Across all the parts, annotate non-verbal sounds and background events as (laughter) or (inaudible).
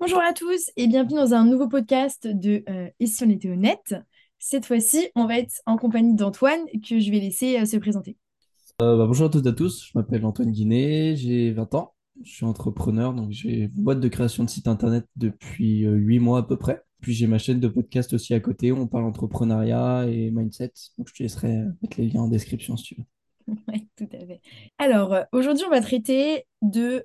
Bonjour à tous et bienvenue dans un nouveau podcast de euh, Et si on était honnête? Cette fois-ci, on va être en compagnie d'Antoine que je vais laisser euh, se présenter. Euh, bah, bonjour à toutes et à tous, je m'appelle Antoine Guinet, j'ai 20 ans, je suis entrepreneur, donc j'ai une boîte de création de site internet depuis euh, 8 mois à peu près. Puis j'ai ma chaîne de podcast aussi à côté où on parle entrepreneuriat et mindset, donc je te laisserai mettre les liens en description si tu veux. (laughs) Ouais, tout à fait. Alors, aujourd'hui, on va traiter de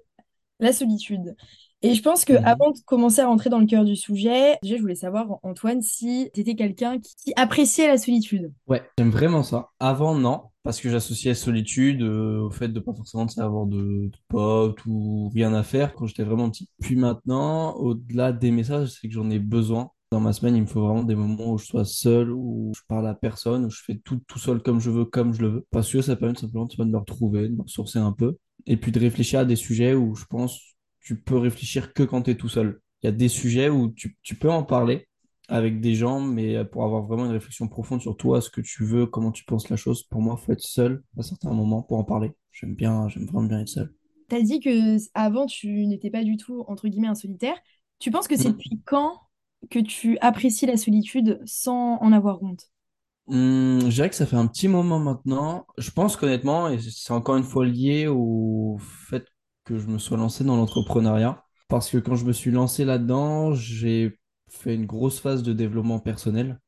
la solitude. Et je pense que Mhm. avant de commencer à rentrer dans le cœur du sujet, déjà, je voulais savoir, Antoine, si tu étais quelqu'un qui, qui appréciait la solitude. Ouais, j'aime vraiment ça. Avant, non, parce que j'associais solitude euh, au fait de pas forcément de savoir de, de potes ou rien à faire quand j'étais vraiment petit. Puis maintenant, au-delà des messages, c'est que j'en ai besoin. Dans ma semaine, il me faut vraiment des moments où je sois seul, où je parle à personne, où je fais tout tout seul comme je veux, comme je le veux. Parce que ça permet simplement de me retrouver, de me ressourcer un peu. Et puis de réfléchir à des sujets où je pense tu peux réfléchir que quand tu es tout seul. Il y a des sujets où tu, tu peux en parler avec des gens, mais pour avoir vraiment une réflexion profonde sur toi, ce que tu veux, comment tu penses la chose, pour moi, il faut être seul à certains moments pour en parler. J'aime bien, j'aime vraiment bien être seul. Tu as dit que avant tu n'étais pas du tout, entre guillemets, un solitaire. Tu penses que c'est depuis quand que tu apprécies la solitude sans en avoir honte? Hum, je dirais que ça fait un petit moment maintenant. Je pense qu'honnêtement, et c'est encore une fois lié au fait que je me sois lancé dans l'entrepreneuriat, parce que quand je me suis lancé là-dedans, j'ai fait une grosse phase de développement personnel.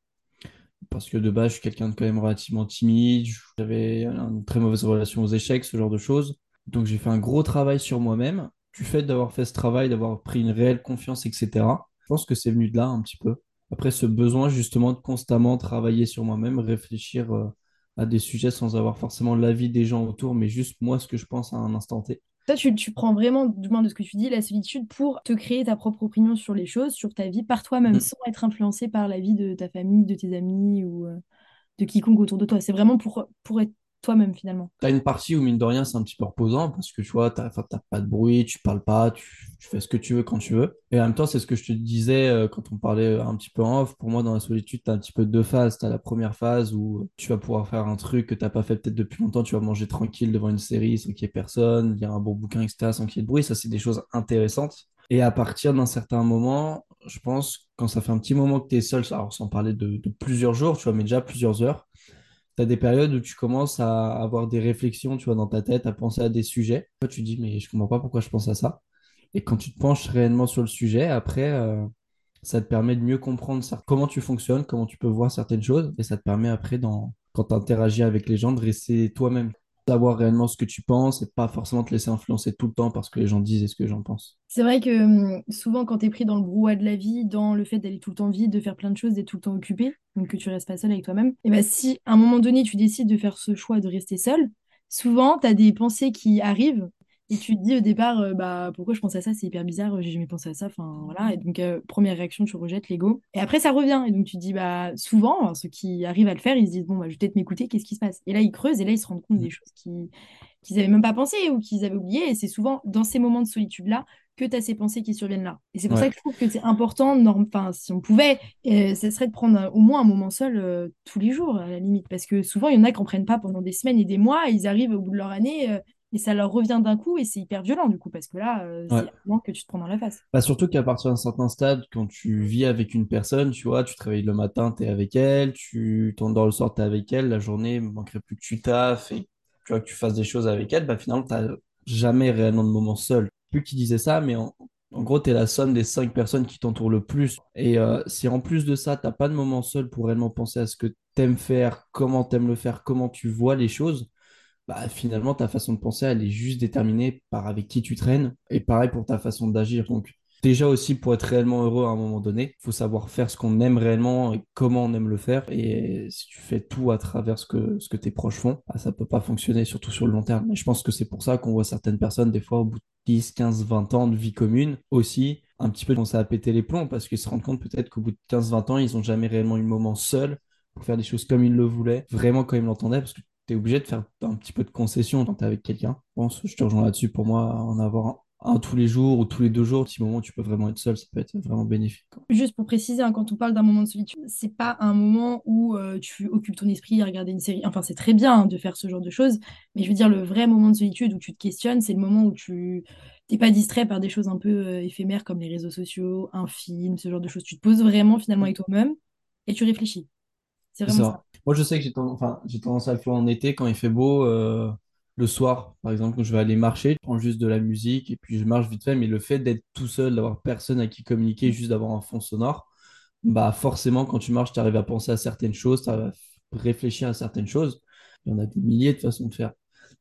Parce que de base, je suis quelqu'un de quand même relativement timide, j'avais une très mauvaise relation aux échecs, ce genre de choses. Donc j'ai fait un gros travail sur moi-même. Du fait d'avoir fait ce travail, d'avoir pris une réelle confiance, etc., je pense que c'est venu de là un petit peu. Après, ce besoin justement de constamment travailler sur moi-même, réfléchir euh, à des sujets sans avoir forcément l'avis des gens autour, mais juste moi, ce que je pense à un instant T. Toi, tu, tu prends vraiment, du moins de ce que tu dis, la solitude pour te créer ta propre opinion sur les choses, sur ta vie, par toi-même, Mm. sans être influencé par la vie de ta famille, de tes amis ou euh, de quiconque autour de toi. C'est vraiment pour, pour être toi-même finalement. T'as une partie où, mine de rien, c'est un petit peu reposant parce que tu vois, enfin, t'as pas de bruit, tu parles pas, tu, tu fais ce que tu veux quand tu veux. Et en même temps, c'est ce que je te disais euh, quand on parlait un petit peu en off. Pour moi, dans la solitude, t'as un petit peu deux phases. T'as la première phase où tu vas pouvoir faire un truc que t'as pas fait peut-être depuis longtemps. Tu vas manger tranquille devant une série sans qu'il y ait personne, lire un bon bouquin, etc., sans qu'il y ait de bruit. Ça, c'est des choses intéressantes. Et à partir d'un certain moment, je pense, quand ça fait un petit moment que tu es seul, alors sans parler de, de plusieurs jours, tu vois, mais déjà plusieurs heures, tu as des périodes où tu commences à avoir des réflexions, tu vois, dans ta tête, à penser à des sujets. Toi, tu dis, mais je comprends pas pourquoi je pense à ça. Et quand tu te penches réellement sur le sujet, après, euh, ça te permet de mieux comprendre comment tu fonctionnes, comment tu peux voir certaines choses. Et ça te permet après, quand tu interagis avec les gens, de rester toi-même. Savoir réellement ce que tu penses et pas forcément te laisser influencer tout le temps parce que les gens disent ce que j'en pense. C'est vrai que hum, souvent, quand tu es pris dans le brouhaha de la vie, dans le fait d'aller tout le temps vite, de faire plein de choses, d'être tout le temps occupé, donc que tu restes pas seul avec toi-même, et ben si à un moment donné, tu décides de faire ce choix de rester seul, souvent, tu as des pensées qui arrivent et tu te dis au départ, euh, bah pourquoi je pense à ça, c'est hyper bizarre, j'ai jamais pensé à ça, enfin voilà. Et donc, euh, première réaction, tu rejettes l'ego. Et après, ça revient. Et donc, tu te dis, bah souvent, alors, ceux qui arrivent à le faire, ils se disent, bon, bah, je vais peut-être m'écouter, qu'est-ce qui se passe? Et là, ils creusent et là, ils se rendent compte des choses qui qu'ils n'avaient même pas pensé ou qu'ils avaient oublié. Et c'est souvent dans ces moments de solitude-là que tu as ces pensées qui surviennent là. Et c'est pour ça que je trouve que c'est important, enfin, si on pouvait, euh, ce serait de prendre au moins un moment seul euh, tous les jours, à la limite. Parce que souvent, il y en a qui n'en prennent pas pendant des semaines et des mois, et ils arrivent au bout de leur année, euh, et ça leur revient d'un coup, et c'est hyper violent, du coup, parce que là, euh, c'est un que tu te prends dans la face. Bah, surtout qu'à partir d'un certain stade, quand tu vis avec une personne, tu vois, tu te réveilles le matin, tu es avec elle, tu t'endors le soir, tu es avec elle, la journée, il ne manquerait plus que tu taffes et tu vois, que tu fasses des choses avec elle, bah finalement, tu n'as jamais réellement de moment seul. Plus qui disait ça, mais en, en gros, tu es la somme des cinq personnes qui t'entourent le plus. Et euh, si en plus de ça, tu n'as pas de moment seul pour réellement penser à ce que tu aimes faire, comment tu aimes le faire, comment tu vois les choses, bah, finalement, ta façon de penser, elle est juste déterminée par avec qui tu traînes. Et pareil pour ta façon d'agir. Donc, déjà aussi, pour être réellement heureux à un moment donné, il faut savoir faire ce qu'on aime réellement et comment on aime le faire. Et si tu fais tout à travers ce que, ce que tes proches font, bah, ça peut pas fonctionner, surtout sur le long terme. Et je pense que c'est pour ça qu'on voit certaines personnes, des fois, au bout de 10, 15, 20 ans de vie commune, aussi, un petit peu commencer à péter les plombs parce qu'ils se rendent compte peut-être qu'au bout de 15, 20 ans, ils n'ont jamais réellement eu le moment seul pour faire des choses comme ils le voulaient, vraiment comme ils l'entendaient, parce que tu es obligé de faire un petit peu de concession quand tu es avec quelqu'un. Je pense, je te rejoins là-dessus. Pour moi, en avoir un, un tous les jours ou tous les deux jours, petit moment où tu peux vraiment être seul, ça peut être vraiment bénéfique. quoi. Juste pour préciser, hein, quand on parle d'un moment de solitude, c'est pas un moment où euh, tu occupes ton esprit à regarder une série. Enfin, c'est très bien hein, de faire ce genre de choses, mais je veux dire, le vrai moment de solitude où tu te questionnes, c'est le moment où tu T'es pas distrait par des choses un peu euh, éphémères comme les réseaux sociaux, un film, ce genre de choses. Tu te poses vraiment finalement avec toi-même et tu réfléchis. C'est C'est vraiment ça. ça. Moi, je sais que j'ai tendance, à le faire en été quand il fait beau, euh, le soir, par exemple, quand je vais aller marcher, je prends juste de la musique et puis je marche vite fait. Mais le fait d'être tout seul, d'avoir personne à qui communiquer, juste d'avoir un fond sonore, bah forcément, quand tu marches, tu arrives à penser à certaines choses, tu arrives à réfléchir à certaines choses. Il y en a des milliers de façons de faire.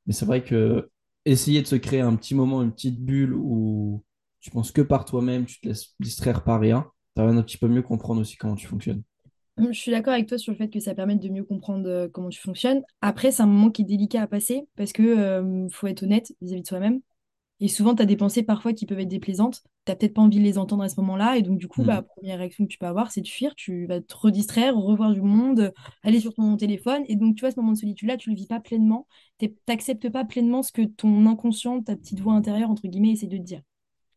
Mais c'est vrai que essayer de se créer un petit moment, une petite bulle où tu penses que par toi-même, tu te laisses distraire par rien, tu arrives un petit peu mieux comprendre aussi comment tu fonctionnes. Je suis d'accord avec toi sur le fait que ça permet de mieux comprendre euh, comment tu fonctionnes. Après, c'est un moment qui est délicat à passer parce que euh, faut être honnête vis-à-vis de soi-même. Et souvent, tu as des pensées parfois qui peuvent être déplaisantes. Tu peut-être pas envie de les entendre à ce moment-là. Et donc, du coup, bah, Mm. première réaction que tu peux avoir, c'est de fuir. Tu vas te redistraire, revoir du monde, aller sur ton téléphone. Et donc, tu vois, ce moment de solitude-là, tu le vis pas pleinement. Tu n'acceptes pas pleinement ce que ton inconscient, ta petite voix intérieure, entre guillemets, essaie de te dire.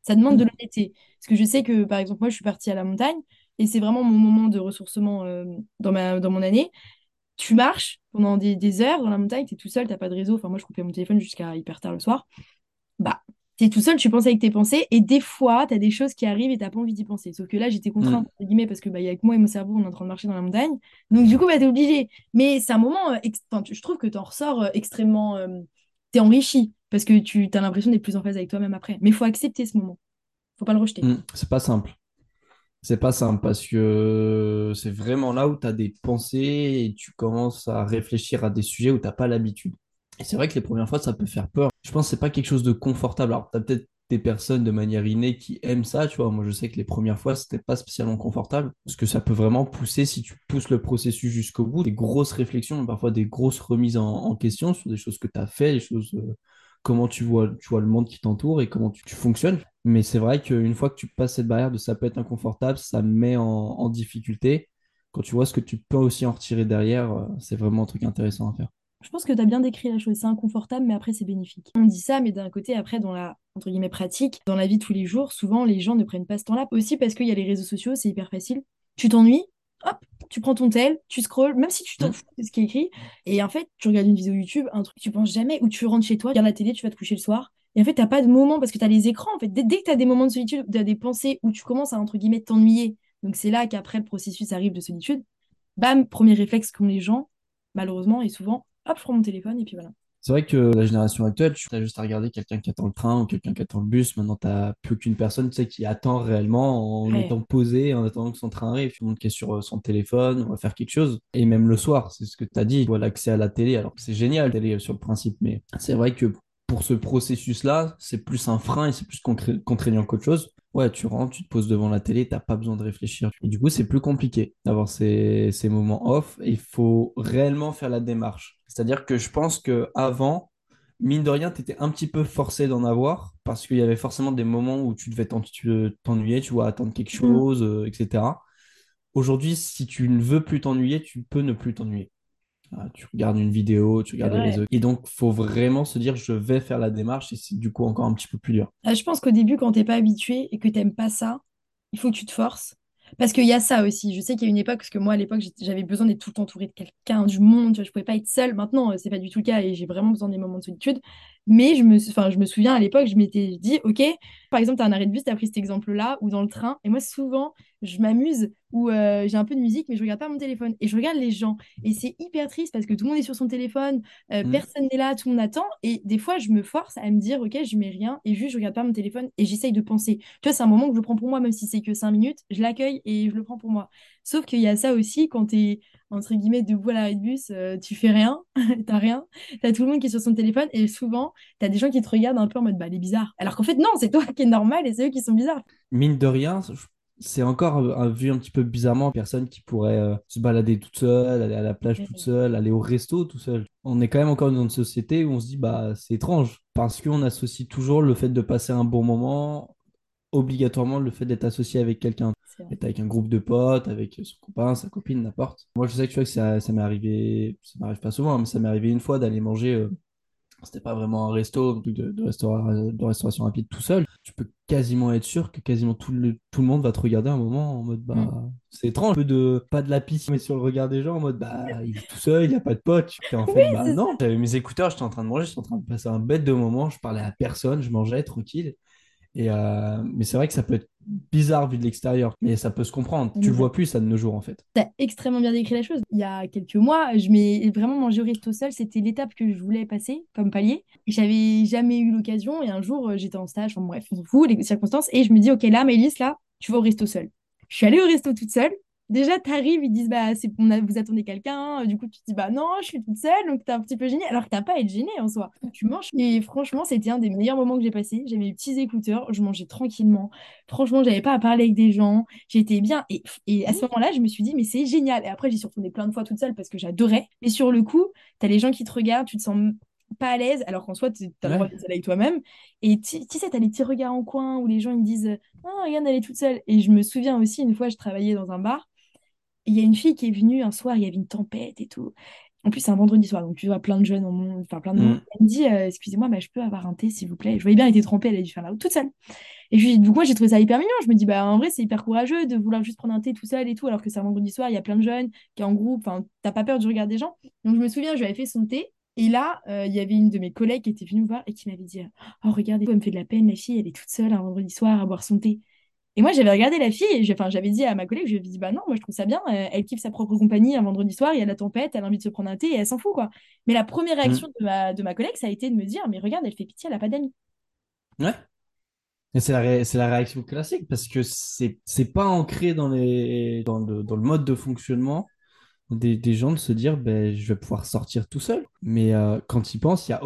Ça demande de Mm. l'honnêteté. Parce que je sais que, par exemple, moi, je suis partie à la montagne et c'est vraiment mon moment de ressourcement euh, dans ma, dans mon année. Tu marches pendant des, des heures dans la montagne, tu es tout seul, tu pas de réseau. Enfin, moi, je coupais mon téléphone jusqu'à hyper tard le soir. Bah, tu es tout seul, tu penses avec tes pensées et des fois, tu as des choses qui arrivent et tu pas envie d'y penser. Sauf que là, j'étais contrainte, Mm. entre guillemets, parce que bah, y a que moi et mon cerveau, on est en train de marcher dans la montagne. Donc, du coup, bah, tu es obligé. Mais c'est un moment, euh, ex- enfin, tu- je trouve que tu en ressors euh, extrêmement. tu es enrichi parce que tu as l'impression d'être plus en phase avec toi-même après. Mais il faut accepter ce moment. Faut pas le rejeter. Mm. C'est pas simple. C'est pas simple parce que c'est vraiment là où tu as des pensées et tu commences à réfléchir à des sujets où tu n'as pas l'habitude. Et c'est vrai que les premières fois, ça peut faire peur. Je pense que c'est pas quelque chose de confortable. Alors, tu as peut-être des personnes de manière innée qui aiment ça, tu vois. Moi, je sais que les premières fois, c'était pas spécialement confortable parce que ça peut vraiment pousser, si tu pousses le processus jusqu'au bout, des grosses réflexions, parfois des grosses remises en, question sur des choses que tu as fait, des choses, euh, comment tu vois, tu vois le monde qui t'entoure et comment tu, fonctionnes. Mais c'est vrai qu'une fois que tu passes cette barrière de ça peut être inconfortable, ça met en, en difficulté. Quand tu vois ce que tu peux aussi en retirer derrière, euh, c'est vraiment un truc intéressant à faire. Je pense que tu as bien décrit la chose. C'est inconfortable, mais après, c'est bénéfique. On dit ça, mais d'un côté, après, dans la, entre guillemets, pratique, dans la vie de tous les jours, souvent, les gens ne prennent pas ce temps-là. Aussi parce qu'il y a les réseaux sociaux, c'est hyper facile. Tu t'ennuies, hop, tu prends ton tel, tu scrolles, même si tu t'en Mm, fous de ce qui est écrit. Et en fait, tu regardes une vidéo YouTube, un truc que tu penses jamais, ou tu rentres chez toi, tu regardes la télé, tu vas te coucher le soir. Et en fait, t'as pas de moment parce que tu as les écrans. En fait, dès, dès que tu as des moments de solitude, tu as des pensées où tu commences à, entre guillemets, t'ennuyer. Donc, c'est là qu'après, le processus arrive de solitude. Bam, premier réflexe comme les gens, malheureusement, et souvent, hop, je prends mon téléphone et puis voilà. C'est vrai que la génération actuelle, tu as juste à regarder quelqu'un qui attend le train ou quelqu'un qui attend le bus. Maintenant, tu n'as plus qu'une personne tu sais, qui attend réellement en Ouais, étant posé, en attendant que son train arrive. Tout le monde qui est sur euh, son téléphone, on va faire quelque chose. Et même le soir, c'est ce que tu as dit, l'accès à la télé. Alors que c'est génial, la télé, sur le principe, mais c'est vrai que pour ce processus-là, c'est plus un frein et c'est plus contraignant qu'autre chose. Ouais, tu rentres, tu te poses devant la télé, t'as pas besoin de réfléchir. Et du coup, c'est plus compliqué d'avoir ces, ces moments off il faut réellement faire la démarche. C'est-à-dire que je pense que avant, mine de rien, tu étais un petit peu forcé d'en avoir parce qu'il y avait forcément des moments où tu devais t'ennuyer, tu vois, attendre quelque Mm. chose, euh, etc. Aujourd'hui, si tu ne veux plus t'ennuyer, tu peux ne plus t'ennuyer. Ah, tu regardes une vidéo, tu regardes les. Et donc, faut vraiment se dire, je vais faire la démarche et c'est du coup encore un petit peu plus dur. Ah, je pense qu'au début, quand t'es pas habitué et que t'aimes pas ça, il faut que tu te forces. Parce qu'il y a ça aussi. Je sais qu'il y a une époque, parce que moi, à l'époque, j'avais besoin d'être tout le temps entourée de quelqu'un, du monde. Tu vois, je pouvais pas être seule. Maintenant, euh, c'est pas du tout le cas et j'ai vraiment besoin des moments de solitude. Mais je me, enfin, je me souviens à l'époque, je m'étais dit, OK, par exemple, tu as un arrêt de bus, tu as pris cet exemple-là, ou dans le train. Et moi, souvent, je m'amuse ou euh, j'ai un peu de musique, mais je regarde pas mon téléphone. Et je regarde les gens. Et c'est hyper triste parce que tout le monde est sur son téléphone, euh, Mm. personne n'est là, tout le monde attend. Et des fois, je me force à me dire, OK, je mets rien et juste, je regarde pas mon téléphone et j'essaye de penser. Tu vois, c'est un moment que je prends pour moi, même si c'est que cinq minutes, je l'accueille et je le prends pour moi. Sauf qu'il y a ça aussi quand tu es, entre guillemets, debout à l'arrêt de bus, euh, tu fais rien, (laughs) t'as rien, t'as tout le monde qui est sur son téléphone et souvent, t'as des gens qui te regardent un peu en mode, bah, elle est bizarre. Alors qu'en fait, non, c'est toi qui es normal et c'est eux qui sont bizarres. Mine de rien, c'est encore euh, un- vu un petit peu bizarrement, personne qui pourrait euh, se balader toute seule, aller à la plage toute seule, aller au resto tout seul. On est quand même encore dans une société où on se dit, bah, c'est étrange, parce qu'on associe toujours le fait de passer un bon moment, obligatoirement le fait d'être associé avec quelqu'un. Être avec un groupe de potes, avec son copain, sa copine, n'importe. Moi, je sais que, tu vois, que ça, ça m'est arrivé, ça m'arrive pas souvent, hein, mais ça m'est arrivé une fois d'aller manger. euh, c'était pas vraiment un resto, un truc de, de, restaura- de restauration rapide tout seul. Tu peux quasiment être sûr que quasiment tout le, tout le monde va te regarder un moment en mode Mm. bah c'est étrange, un peu de pas de la pisse mais sur le regard des gens en mode bah il est tout seul, il a pas de pote. Et en Oui, fait bah non, j'avais mes écouteurs, j'étais en train de manger, j'étais en train de passer un bête de moment, je parlais à personne, je mangeais tranquille. Et, euh, mais c'est vrai que ça peut être bizarre vu de l'extérieur, mais ça peut se comprendre. Tu le vois plus ça de nos jours en fait. T'as extrêmement bien décrit la chose. Il y a quelques mois, je m'ai vraiment mangé au resto seul. C'était l'étape que je voulais passer comme palier. J'avais jamais eu l'occasion et un jour, euh, j'étais en stage. Enfin bref, on s'en fout, les circonstances. Et je me dis, ok, là, Maëlys, là, tu vas au resto seul. Je suis allée au resto toute seule. Déjà, tu arrives, ils disent, bah, c'est, on a, vous attendez quelqu'un. Du coup, tu te dis, bah non, je suis toute seule. Donc, tu es un petit peu gênée. Alors que tu pas à être gênée en soi. Tu manges. Et franchement, c'était un des meilleurs moments que j'ai passé. J'avais mes petits écouteurs. Je mangeais tranquillement. Franchement, j'avais pas à parler avec des gens. J'étais bien. Et, et à ce moment-là, je me suis dit, mais c'est génial. Et après, j'y suis retournée plein de fois toute seule parce que j'adorais. Mais sur le coup, tu as les gens qui te regardent, tu te sens pas à l'aise, alors qu'en soi, tu as le droit d'être seule avec toi-même. Et tu sais, tu as les petits regards en coin où les gens ils me disent Oh, regarde, elle est toute seule. Et je me souviens aussi, une fois, je travaillais dans un bar il y a une fille qui est venue un soir, il y avait une tempête et tout. En plus, c'est un vendredi soir, donc tu vois plein de jeunes, enfin plein de monde. Mm. Elle me dit euh, Excusez-moi, bah, je peux avoir un thé, s'il vous plaît? Je voyais bien, elle était trempée, elle a dû faire la route toute seule. Et puis, donc, moi, j'ai trouvé ça hyper mignon. Je me dis Bah, en vrai, c'est hyper courageux de vouloir juste prendre un thé tout seul et tout, alors que c'est un vendredi soir, il y a plein de jeunes qui est en groupe. Enfin, t'as pas peur du regard des gens? Donc, je me souviens, je lui avais fait son thé. Et là, euh, il y avait une de mes collègues qui était venue me voir et qui m'avait dit Oh, regardez, elle me fait de la peine, la fille, elle est toute seule un vendredi soir à boire son thé. Et moi, j'avais regardé la fille et j'avais dit à ma collègue, je lui ai dit, bah non, moi je trouve ça bien, elle, elle, kiffe sa propre compagnie un vendredi soir, il y a la tempête, elle a envie de se prendre un thé et elle s'en fout, quoi. Mais la première mm. réaction de, ma, de ma collègue, ça a été de me dire, mais regarde, elle fait pitié, elle n'a pas d'amis. Ouais. Et c'est la, c'est la réaction classique parce que c'est, c'est pas ancré dans, les, dans, le, dans le mode de fonctionnement des, gens de se dire ben, je vais pouvoir sortir tout seul. Mais euh, quand ils pensent, il y, a,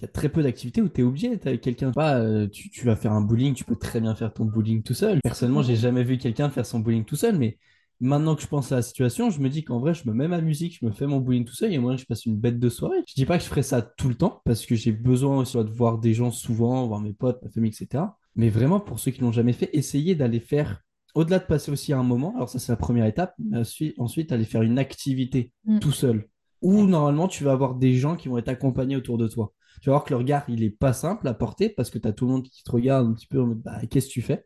y a très peu d'activités où tu es obligé d'être avec quelqu'un. Euh, tu, tu, vas faire un bowling, tu peux très bien faire ton bowling tout seul. Personnellement, j'ai jamais vu quelqu'un faire son bowling tout seul, mais maintenant que je pense à la situation, je me dis qu'en vrai, je me mets ma musique, je me fais mon bowling tout seul et moi, je passe une bête de soirée. Je dis pas que je ferai ça tout le temps parce que j'ai besoin aussi de voir des gens souvent, voir mes potes, ma famille, etc. Mais vraiment, pour ceux qui l'ont jamais fait, essayez d'aller faire au-delà de passer aussi un moment, alors ça c'est la première étape, mais ensuite, aller faire une activité mm. tout seul. Où normalement tu vas avoir des gens qui vont être accompagnés autour de toi. Tu vas voir que le regard il est pas simple à porter parce que tu as tout le monde qui te regarde un petit peu en mode bah, qu'est-ce que tu fais?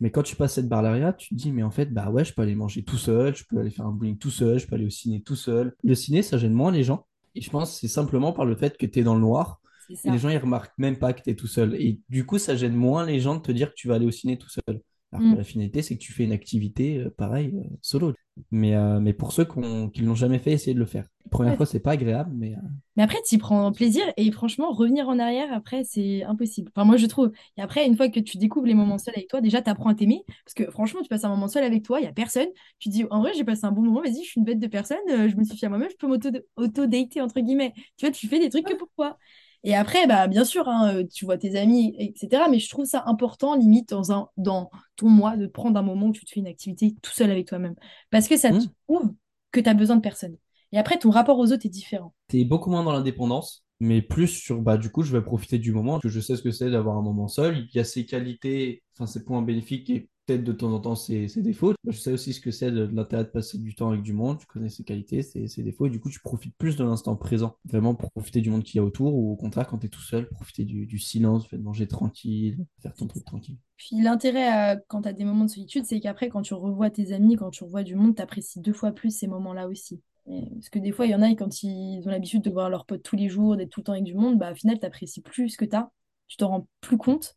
Mais quand tu passes cette barrière, tu te dis mais en fait bah ouais je peux aller manger tout seul, je peux aller faire un bowling tout seul, je peux aller au ciné tout seul. Le ciné ça gêne moins les gens et je pense que c'est simplement par le fait que tu es dans le noir et les gens ils remarquent même pas que tu es tout seul et du coup ça gêne moins les gens de te dire que tu vas aller au ciné tout seul. Alors que mm. la finalité, c'est que tu fais une activité euh, pareil, euh, solo. Mais, euh, mais pour ceux qui ne l'ont jamais fait, essayez de le faire. La première fois, c'est pas agréable, mais. Mais après, tu y prends plaisir et franchement, revenir en arrière, après, c'est impossible. Enfin, moi, je trouve. Et après, une fois que tu découvres les moments seuls avec toi, déjà, tu apprends à t'aimer. Parce que franchement, tu passes un moment seul avec toi, il n'y a personne. Tu dis, en vrai, j'ai passé un bon moment, vas-y, je suis une bête de personne, je me suis à moi-même, je peux m'auto-dater, entre guillemets. Tu vois, tu fais des trucs que pour toi. Et après, bah, bien sûr, hein, euh, tu vois tes amis, etc. Mais je trouve ça important, limite, dans, un, dans ton mois, de prendre un moment où tu te fais une activité tout seul avec toi-même. Parce que ça te mmh. prouve que tu as besoin de personne. Et après, ton rapport aux autres est différent. Tu es beaucoup moins dans l'indépendance, mais plus sur, bah, du coup, je vais profiter du moment, que je sais ce que c'est d'avoir un moment seul. Il y a ses qualités, enfin, ses points bénéfiques et peut-être de temps en temps ses, défauts. Je sais aussi ce que c'est de, l'intérêt de passer du temps avec du monde, tu connais ses qualités, ses, défauts, et du coup tu profites plus de l'instant présent, vraiment pour profiter du monde qu'il y a autour, ou au contraire quand tu es tout seul, profiter du, silence, du fait de manger tranquille, faire ton truc tranquille. Puis l'intérêt quand tu as des moments de solitude, c'est qu'après quand tu revois tes amis, quand tu revois du monde, tu apprécies deux fois plus ces moments-là aussi. Parce que des fois, il y en a, quand ils ont l'habitude de voir leurs potes tous les jours, d'être tout le temps avec du monde, bah, au final, tu apprécies plus ce que tu as, tu t'en rends plus compte.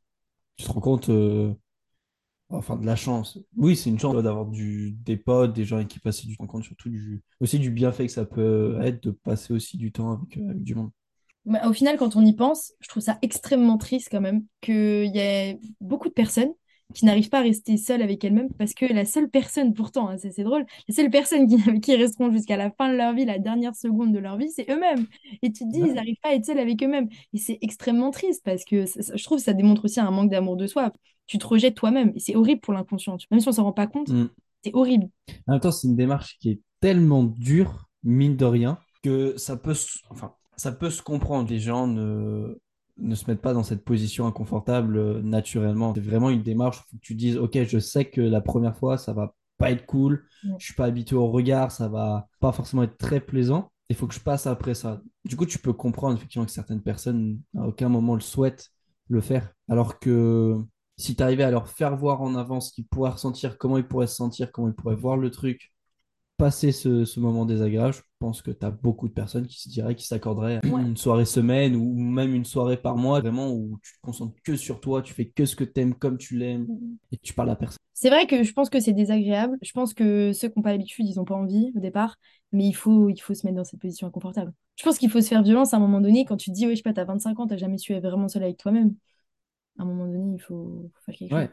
Tu te rends compte euh, Enfin, de la chance. Oui, c'est une chance d'avoir des potes, des gens avec qui passer du temps, compte surtout du, aussi du bienfait que ça peut être de passer aussi du temps avec, euh, du monde. au final, quand on y pense, je trouve ça extrêmement triste quand même qu'il y ait beaucoup de personnes qui n'arrivent pas à rester seules avec elles-mêmes parce que la seule personne, pourtant, hein, c'est drôle, la seule personne qui, (laughs) qui resteront jusqu'à la fin de leur vie, la dernière seconde de leur vie, c'est eux-mêmes. Et tu te dis, ils n'arrivent pas à être seuls avec eux-mêmes. Et c'est extrêmement triste parce que je trouve que ça démontre aussi un manque d'amour de soi tu te rejettes toi-même. Et c'est horrible pour l'inconscient. Même si on ne s'en rend pas compte, mm. c'est horrible. En même temps, c'est une démarche qui est tellement dure, mine de rien, que ça peut, enfin, ça peut se comprendre. Les gens ne, ne se mettent pas dans cette position inconfortable euh, naturellement. C'est vraiment une démarche où tu dises, OK, je sais que la première fois, ça va pas être cool. Je Je suis pas habitué au regard, ça va pas forcément être très plaisant. Il faut que je passe après ça. Du coup, tu peux comprendre effectivement que certaines personnes, à aucun moment, le souhaitent le faire. Alors que si tu arrivais à leur faire voir en avance qu'ils pourraient ressentir, comment ils pourraient se sentir, comment ils pourraient voir le truc, passer ce, ce moment désagréable, je pense que tu as beaucoup de personnes qui se diraient, qui s'accorderaient Ouais. une soirée semaine ou même une soirée par mois, vraiment où tu te concentres que sur toi, tu fais que ce que tu aimes comme tu l'aimes et tu parles à personne. C'est vrai que je pense que c'est désagréable. Je pense que ceux qui n'ont pas l'habitude, ils n'ont pas envie au départ. Mais il faut, il faut se mettre dans cette position inconfortable. Je pense qu'il faut se faire violence à un moment donné quand tu te dis, ouais, je sais pas, t'as 25 ans, t'as jamais su être vraiment seul avec toi-même. À un moment donné, il faut, faut faire quelque chose.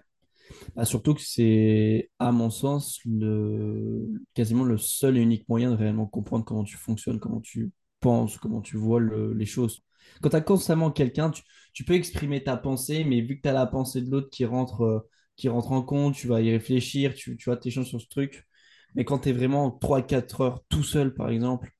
Bah, surtout que c'est, à mon sens, le... quasiment le seul et unique moyen de réellement comprendre comment tu fonctionnes, comment tu penses, comment tu vois le- les choses. Quand tu as constamment quelqu'un, tu, peux exprimer ta pensée, mais vu que tu as la pensée de l'autre qui rentre, euh, qui rentre en compte, tu vas y réfléchir, tu, tu vas t'échanger sur ce truc. Mais quand tu es vraiment trois quatre heures tout seul, par exemple,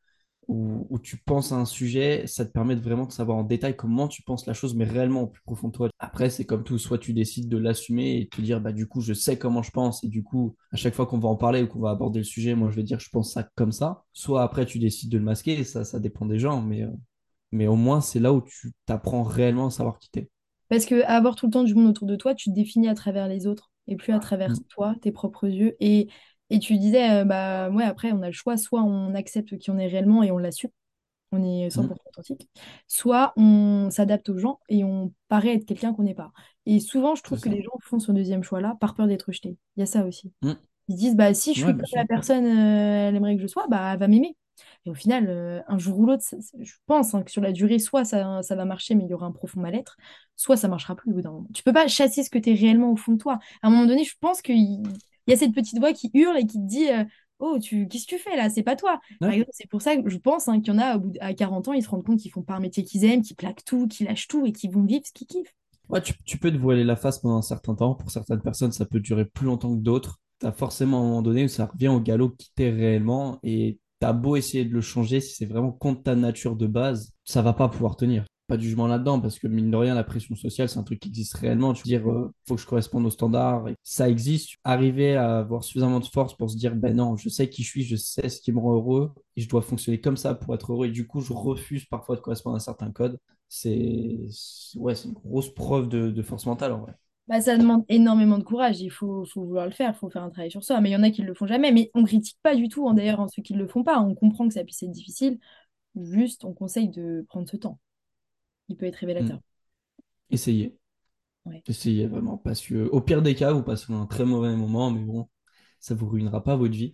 où, où tu penses à un sujet, ça te permet de vraiment de savoir en détail comment tu penses la chose, mais réellement au plus profond de toi. Après, c'est comme tout, soit tu décides de l'assumer et te dire, bah du coup, je sais comment je pense, et du coup, à chaque fois qu'on va en parler ou qu'on va aborder le sujet, moi, je vais dire, je pense ça comme ça. Soit après, tu décides de le masquer, et ça, ça dépend des gens, mais, euh, mais au moins, c'est là où tu t'apprends réellement à savoir qui t'es. Parce que avoir tout le temps du monde autour de toi, tu te définis à travers les autres et plus à travers Mm, toi, tes propres yeux. Et, et tu disais, euh, bah ouais, après, on a le choix, soit on accepte qui on est réellement et on l'assume, on est mm, 100% authentique, soit on s'adapte aux gens et on paraît être quelqu'un qu'on n'est pas. Et souvent, je trouve que les gens font ce deuxième choix-là par peur d'être rejetés. Il y a ça aussi. Mm, Ils se disent, bah si je suis comme la personne, euh, elle aimerait que je sois, bah elle va m'aimer. Et au final, euh, un jour ou l'autre, je pense hein, que sur la durée, soit ça, ça va marcher, mais il y aura un profond mal-être, soit ça marchera plus au bout d'un moment. Tu peux pas chasser ce que tu es réellement au fond de toi. À un moment donné, je pense qu'il il y a cette petite voix qui hurle et qui te dit euh, Oh, tu, qu'est-ce que tu fais là? C'est pas toi. Ouais. c'est pour ça que je pense hein, qu'il y en a au bout de- à 40 ans, ils se rendent compte qu'ils font pas un métier qu'ils aiment, qu'ils plaquent tout, qu'ils lâchent tout et qu'ils vont vivre ce qu'ils kiffent. Ouais, tu, tu peux te voiler la face pendant un certain temps. Pour certaines personnes, ça peut durer plus longtemps que d'autres. Tu as forcément un moment donné où ça revient au galop qui t'es réellement et tu as beau essayer de le changer, si c'est vraiment contre ta nature de base, ça va pas pouvoir tenir. Pas de jugement là-dedans parce que mine de rien, la pression sociale, c'est un truc qui existe réellement. Tu veux dire, euh, faut que je corresponde aux standards. Ça existe. Arriver à avoir suffisamment de force pour se dire, ben non, je sais qui je suis, je sais ce qui me rend heureux et je dois fonctionner comme ça pour être heureux. Et du coup, je refuse parfois de correspondre à certains codes c'est c'est- une grosse preuve de, force mentale en vrai. Bah, ça demande énormément de courage, il faut, vouloir le faire, il faut faire un travail sur soi. Mais il y en a qui ne le font jamais, mais on critique pas du tout, hein, d'ailleurs, hein, ceux qui ne le font pas. On comprend que ça puisse être difficile, juste on conseille de prendre ce temps. Il peut être Mm. révélateur. Essayez, Ouais. essayez vraiment, parce que au pire des cas, vous passez un très mauvais moment, mais bon, ça vous ruinera pas votre vie.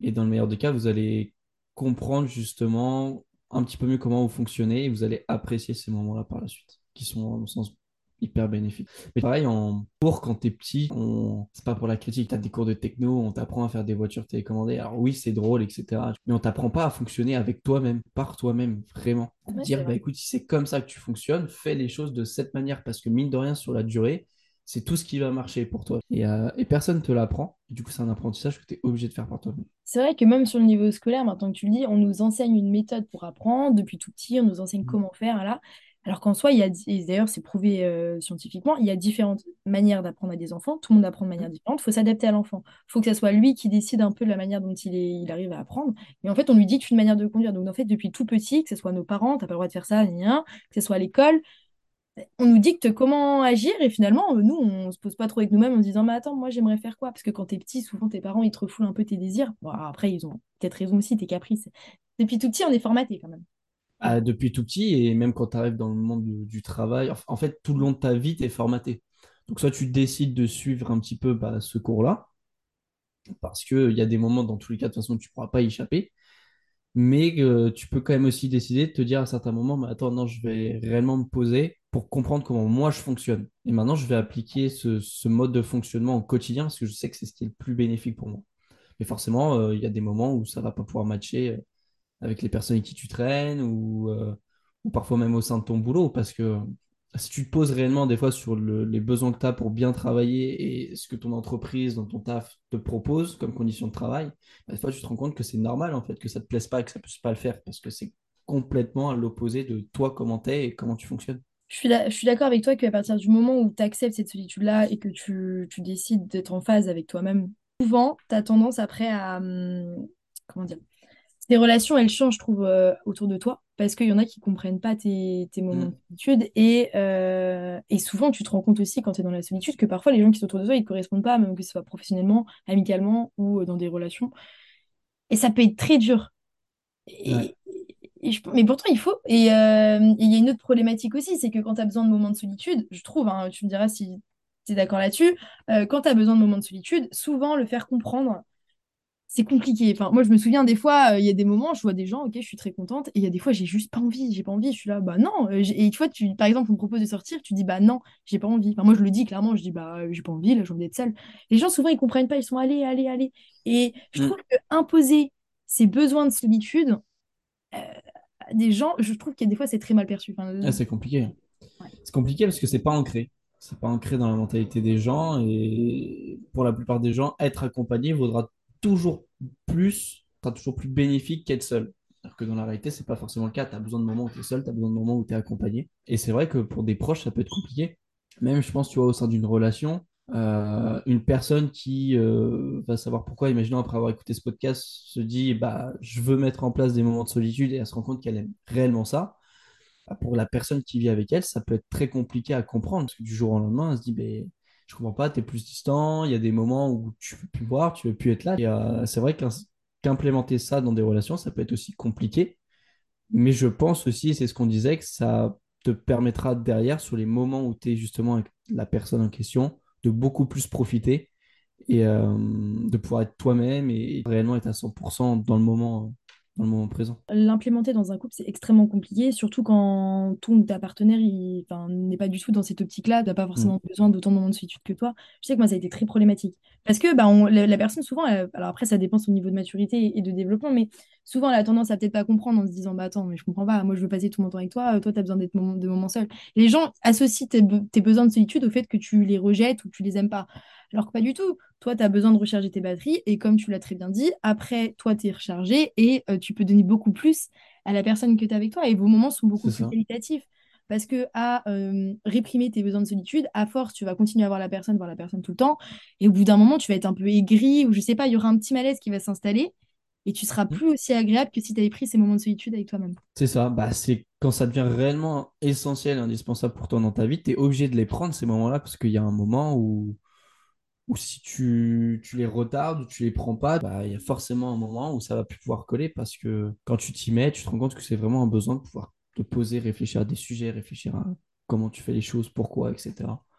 Et dans le meilleur des cas, vous allez comprendre justement un petit peu mieux comment vous fonctionnez et vous allez apprécier ces moments-là par la suite, qui sont, à mon sens, hyper bénéfiques. Mais pareil, en cours, quand t'es petit, on... c'est pas pour la critique, t'as des cours de techno, on t'apprend à faire des voitures télécommandées. Alors oui, c'est drôle, etc. Mais on t'apprend pas à fonctionner avec toi-même, par toi-même, vraiment. Ouais, dire, vrai. bah écoute, si c'est comme ça que tu fonctionnes, fais les choses de cette manière, parce que mine de rien, sur la durée, c'est tout ce qui va marcher pour toi. Et, euh, et personne ne te l'apprend. Du coup, c'est un apprentissage que tu es obligé de faire par toi-même. C'est vrai que même sur le niveau scolaire, maintenant que tu le dis, on nous enseigne une méthode pour apprendre depuis tout petit, on nous enseigne comment faire là. Alors qu'en soi, il y a, et d'ailleurs c'est prouvé euh, scientifiquement, il y a différentes manières d'apprendre à des enfants. Tout le monde apprend de manière différente. Il faut s'adapter à l'enfant. Il faut que ce soit lui qui décide un peu de la manière dont il, est, il arrive à apprendre. Et en fait, on lui dicte une manière de conduire. Donc en fait, depuis tout petit, que ce soit nos parents, t'as pas le droit de faire ça, ni rien, que ce soit à l'école, on nous dicte comment agir et finalement, euh, nous, on se pose pas trop avec nous-mêmes en se disant, mais attends, moi, j'aimerais faire quoi? Parce que quand t'es petit, souvent, tes parents, ils te refoulent un peu tes désirs. Bon, après, ils ont peut-être raison aussi, tes caprices. Depuis tout petit, on est formaté quand même. Ah, depuis tout petit, et même quand tu arrives dans le monde du, travail, en fait, tout le long de ta vie, tu es formaté. Donc, soit tu décides de suivre un petit peu bah, ce cours-là, parce qu'il y a des moments, dans tous les cas, de toute façon, tu ne pourras pas y échapper. Mais euh, tu peux quand même aussi décider de te dire à certains moments, mais attends, non, je vais réellement me poser pour comprendre comment moi je fonctionne. Et maintenant, je vais appliquer ce, mode de fonctionnement au quotidien parce que je sais que c'est ce qui est le plus bénéfique pour moi. Mais forcément, euh, il y a des moments où ça va pas pouvoir matcher euh, avec les personnes avec qui tu traînes ou, euh, ou parfois même au sein de ton boulot parce que si tu te poses réellement des fois sur le- les besoins que tu as pour bien travailler et ce que ton entreprise dans ton taf te propose comme condition de travail, bah, des fois tu te rends compte que c'est normal en fait que ça te plaise pas que ça puisse pas le faire parce que c'est complètement à l'opposé de toi comment t'es et comment tu fonctionnes. Je suis, d'a- je suis d'accord avec toi qu'à partir du moment où tu acceptes cette solitude-là et que tu, tu décides d'être en phase avec toi-même, souvent, tu as tendance après à... hum, comment dire? Tes relations, elles changent, je trouve, euh, autour de toi, parce qu'il y en a qui comprennent pas tes, tes moments de Mm. solitude. Et, euh, et souvent, tu te rends compte aussi, quand tu es dans la solitude, que parfois, les gens qui sont autour de toi, ils ne correspondent pas, même que ce soit professionnellement, amicalement ou euh, dans des relations. Et ça peut être très dur. Ouais. Et, je- mais pourtant, il faut. Et euh, il y a une autre problématique aussi, c'est que quand tu as besoin de moments de solitude, je trouve, hein, tu me diras si tu es d'accord là-dessus, quand tu as besoin de moments de solitude, souvent le faire comprendre c'est compliqué. Enfin, moi, je me souviens des fois, euh, il y a des moments, je vois des gens, ok, je suis très contente, et il y a des fois, j'ai juste pas envie, j'ai pas envie, je suis là, bah non. euh, Et tu vois, tu, par exemple, on me propose de sortir, tu dis, bah non, j'ai pas envie. Enfin, moi, je le dis clairement, je dis, bah euh, j'ai pas envie, là, j'ai envie d'être seule. Les gens, souvent, ils comprennent pas, ils sont allez, allez, allez. Et je trouve Mm. que imposer ces besoins de solitude euh, à des gens, je trouve qu'il y a des fois, c'est très mal perçu. Enfin, euh, c'est compliqué. ouais. C'est compliqué parce que c'est pas ancré. C'est pas ancré dans la mentalité des gens et pour la plupart des gens, être accompagné vaudra toujours plus, sera toujours plus bénéfique qu'être seul. Alors que dans la réalité, c'est pas forcément le cas. Tu as besoin de moments où tu es seul, tu as besoin de moments où tu es accompagné. Et c'est vrai que pour des proches, ça peut être compliqué. Même, je pense, tu vois, au sein d'une relation, euh, une personne qui euh, va savoir pourquoi, imaginons après avoir écouté ce podcast, se dit bah, je veux mettre en place des moments de solitude et elle se rend compte qu'elle aime réellement ça bah, pour la personne qui vit avec elle, ça peut être très compliqué à comprendre que du jour au lendemain, elle se dit, ben, je comprends pas, tu es plus distant, il y a des moments où tu veux plus voir, tu veux plus être là. Euh, c'est vrai qu'implémenter ça dans des relations, ça peut être aussi compliqué, mais je pense aussi, c'est ce qu'on disait, que ça te permettra derrière, sur les moments où tu es justement avec la personne en question, de beaucoup plus profiter et euh, de pouvoir être toi-même et réellement être à 100% dans le moment, dans le moment présent. L'implémenter dans un couple, c'est extrêmement compliqué, surtout quand ton ta partenaire il, n'est pas du tout dans cette optique-là, n'a pas Mm. forcément besoin d'autant de moments de solitude que toi. Je sais que moi, ça a été très problématique. Parce que bah, on- la, la personne, souvent, elle- alors après, ça dépend de son niveau de maturité et de développement, mais souvent, elle a tendance à peut-être pas comprendre en se disant, bah attends, mais je comprends pas, moi, je veux passer tout mon temps avec toi, toi, tu as besoin d'être moment, de moments seuls. Les gens associent tes, tes besoins de solitude au fait que tu les rejettes ou que tu les aimes pas. Alors que pas du tout. Toi, tu as besoin de recharger tes batteries et comme tu l'as très bien dit, après, toi, tu es rechargé et euh, tu peux donner beaucoup plus à la personne que tu as avec toi et vos moments sont beaucoup plus ça. qualitatifs. Parce que à euh, réprimer tes besoins de solitude, à force, tu vas continuer à voir la personne, voir la personne tout le temps. Et au bout d'un moment, tu vas être un peu aigri ou je sais pas, il y aura un petit malaise qui va s'installer et tu seras plus aussi agréable que si tu avais pris ces moments de solitude avec toi-même. C'est ça, bah, c'est quand ça devient réellement essentiel et indispensable pour toi dans ta vie, tu es obligé de les prendre ces moments-là parce qu'il y a un moment où, où si tu, tu les retardes ou tu les prends pas, bah, il y a forcément un moment où ça va plus pouvoir coller parce que quand tu t'y mets, tu te rends compte que c'est vraiment un besoin de pouvoir te poser, réfléchir à des sujets, réfléchir à comment tu fais les choses, pourquoi, etc.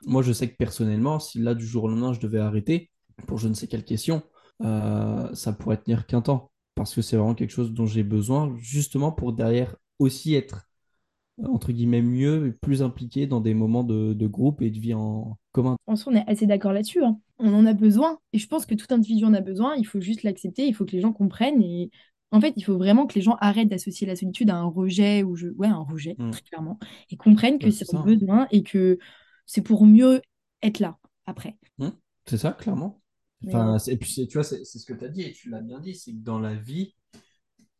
Moi, je sais que personnellement, si là, du jour au lendemain, je devais arrêter pour je ne sais quelle question, euh, ça pourrait tenir qu'un temps parce que c'est vraiment quelque chose dont j'ai besoin justement pour derrière aussi être entre guillemets mieux et plus impliqué dans des moments de, de groupe et de vie en commun. En soi, on est assez d'accord là-dessus. hein. On en a besoin. Et je pense que tout individu en a besoin. Il faut juste l'accepter. Il faut que les gens comprennent. Et en fait, il faut vraiment que les gens arrêtent d'associer la solitude à un rejet ou je... ouais, un rejet, Mm. très clairement. Et comprennent que c'est un besoin et que c'est pour mieux être là après. Mm. C'est ça, clairement. Enfin, et puis, tu vois, c'est ce que tu as dit et tu l'as bien dit, c'est que dans la vie,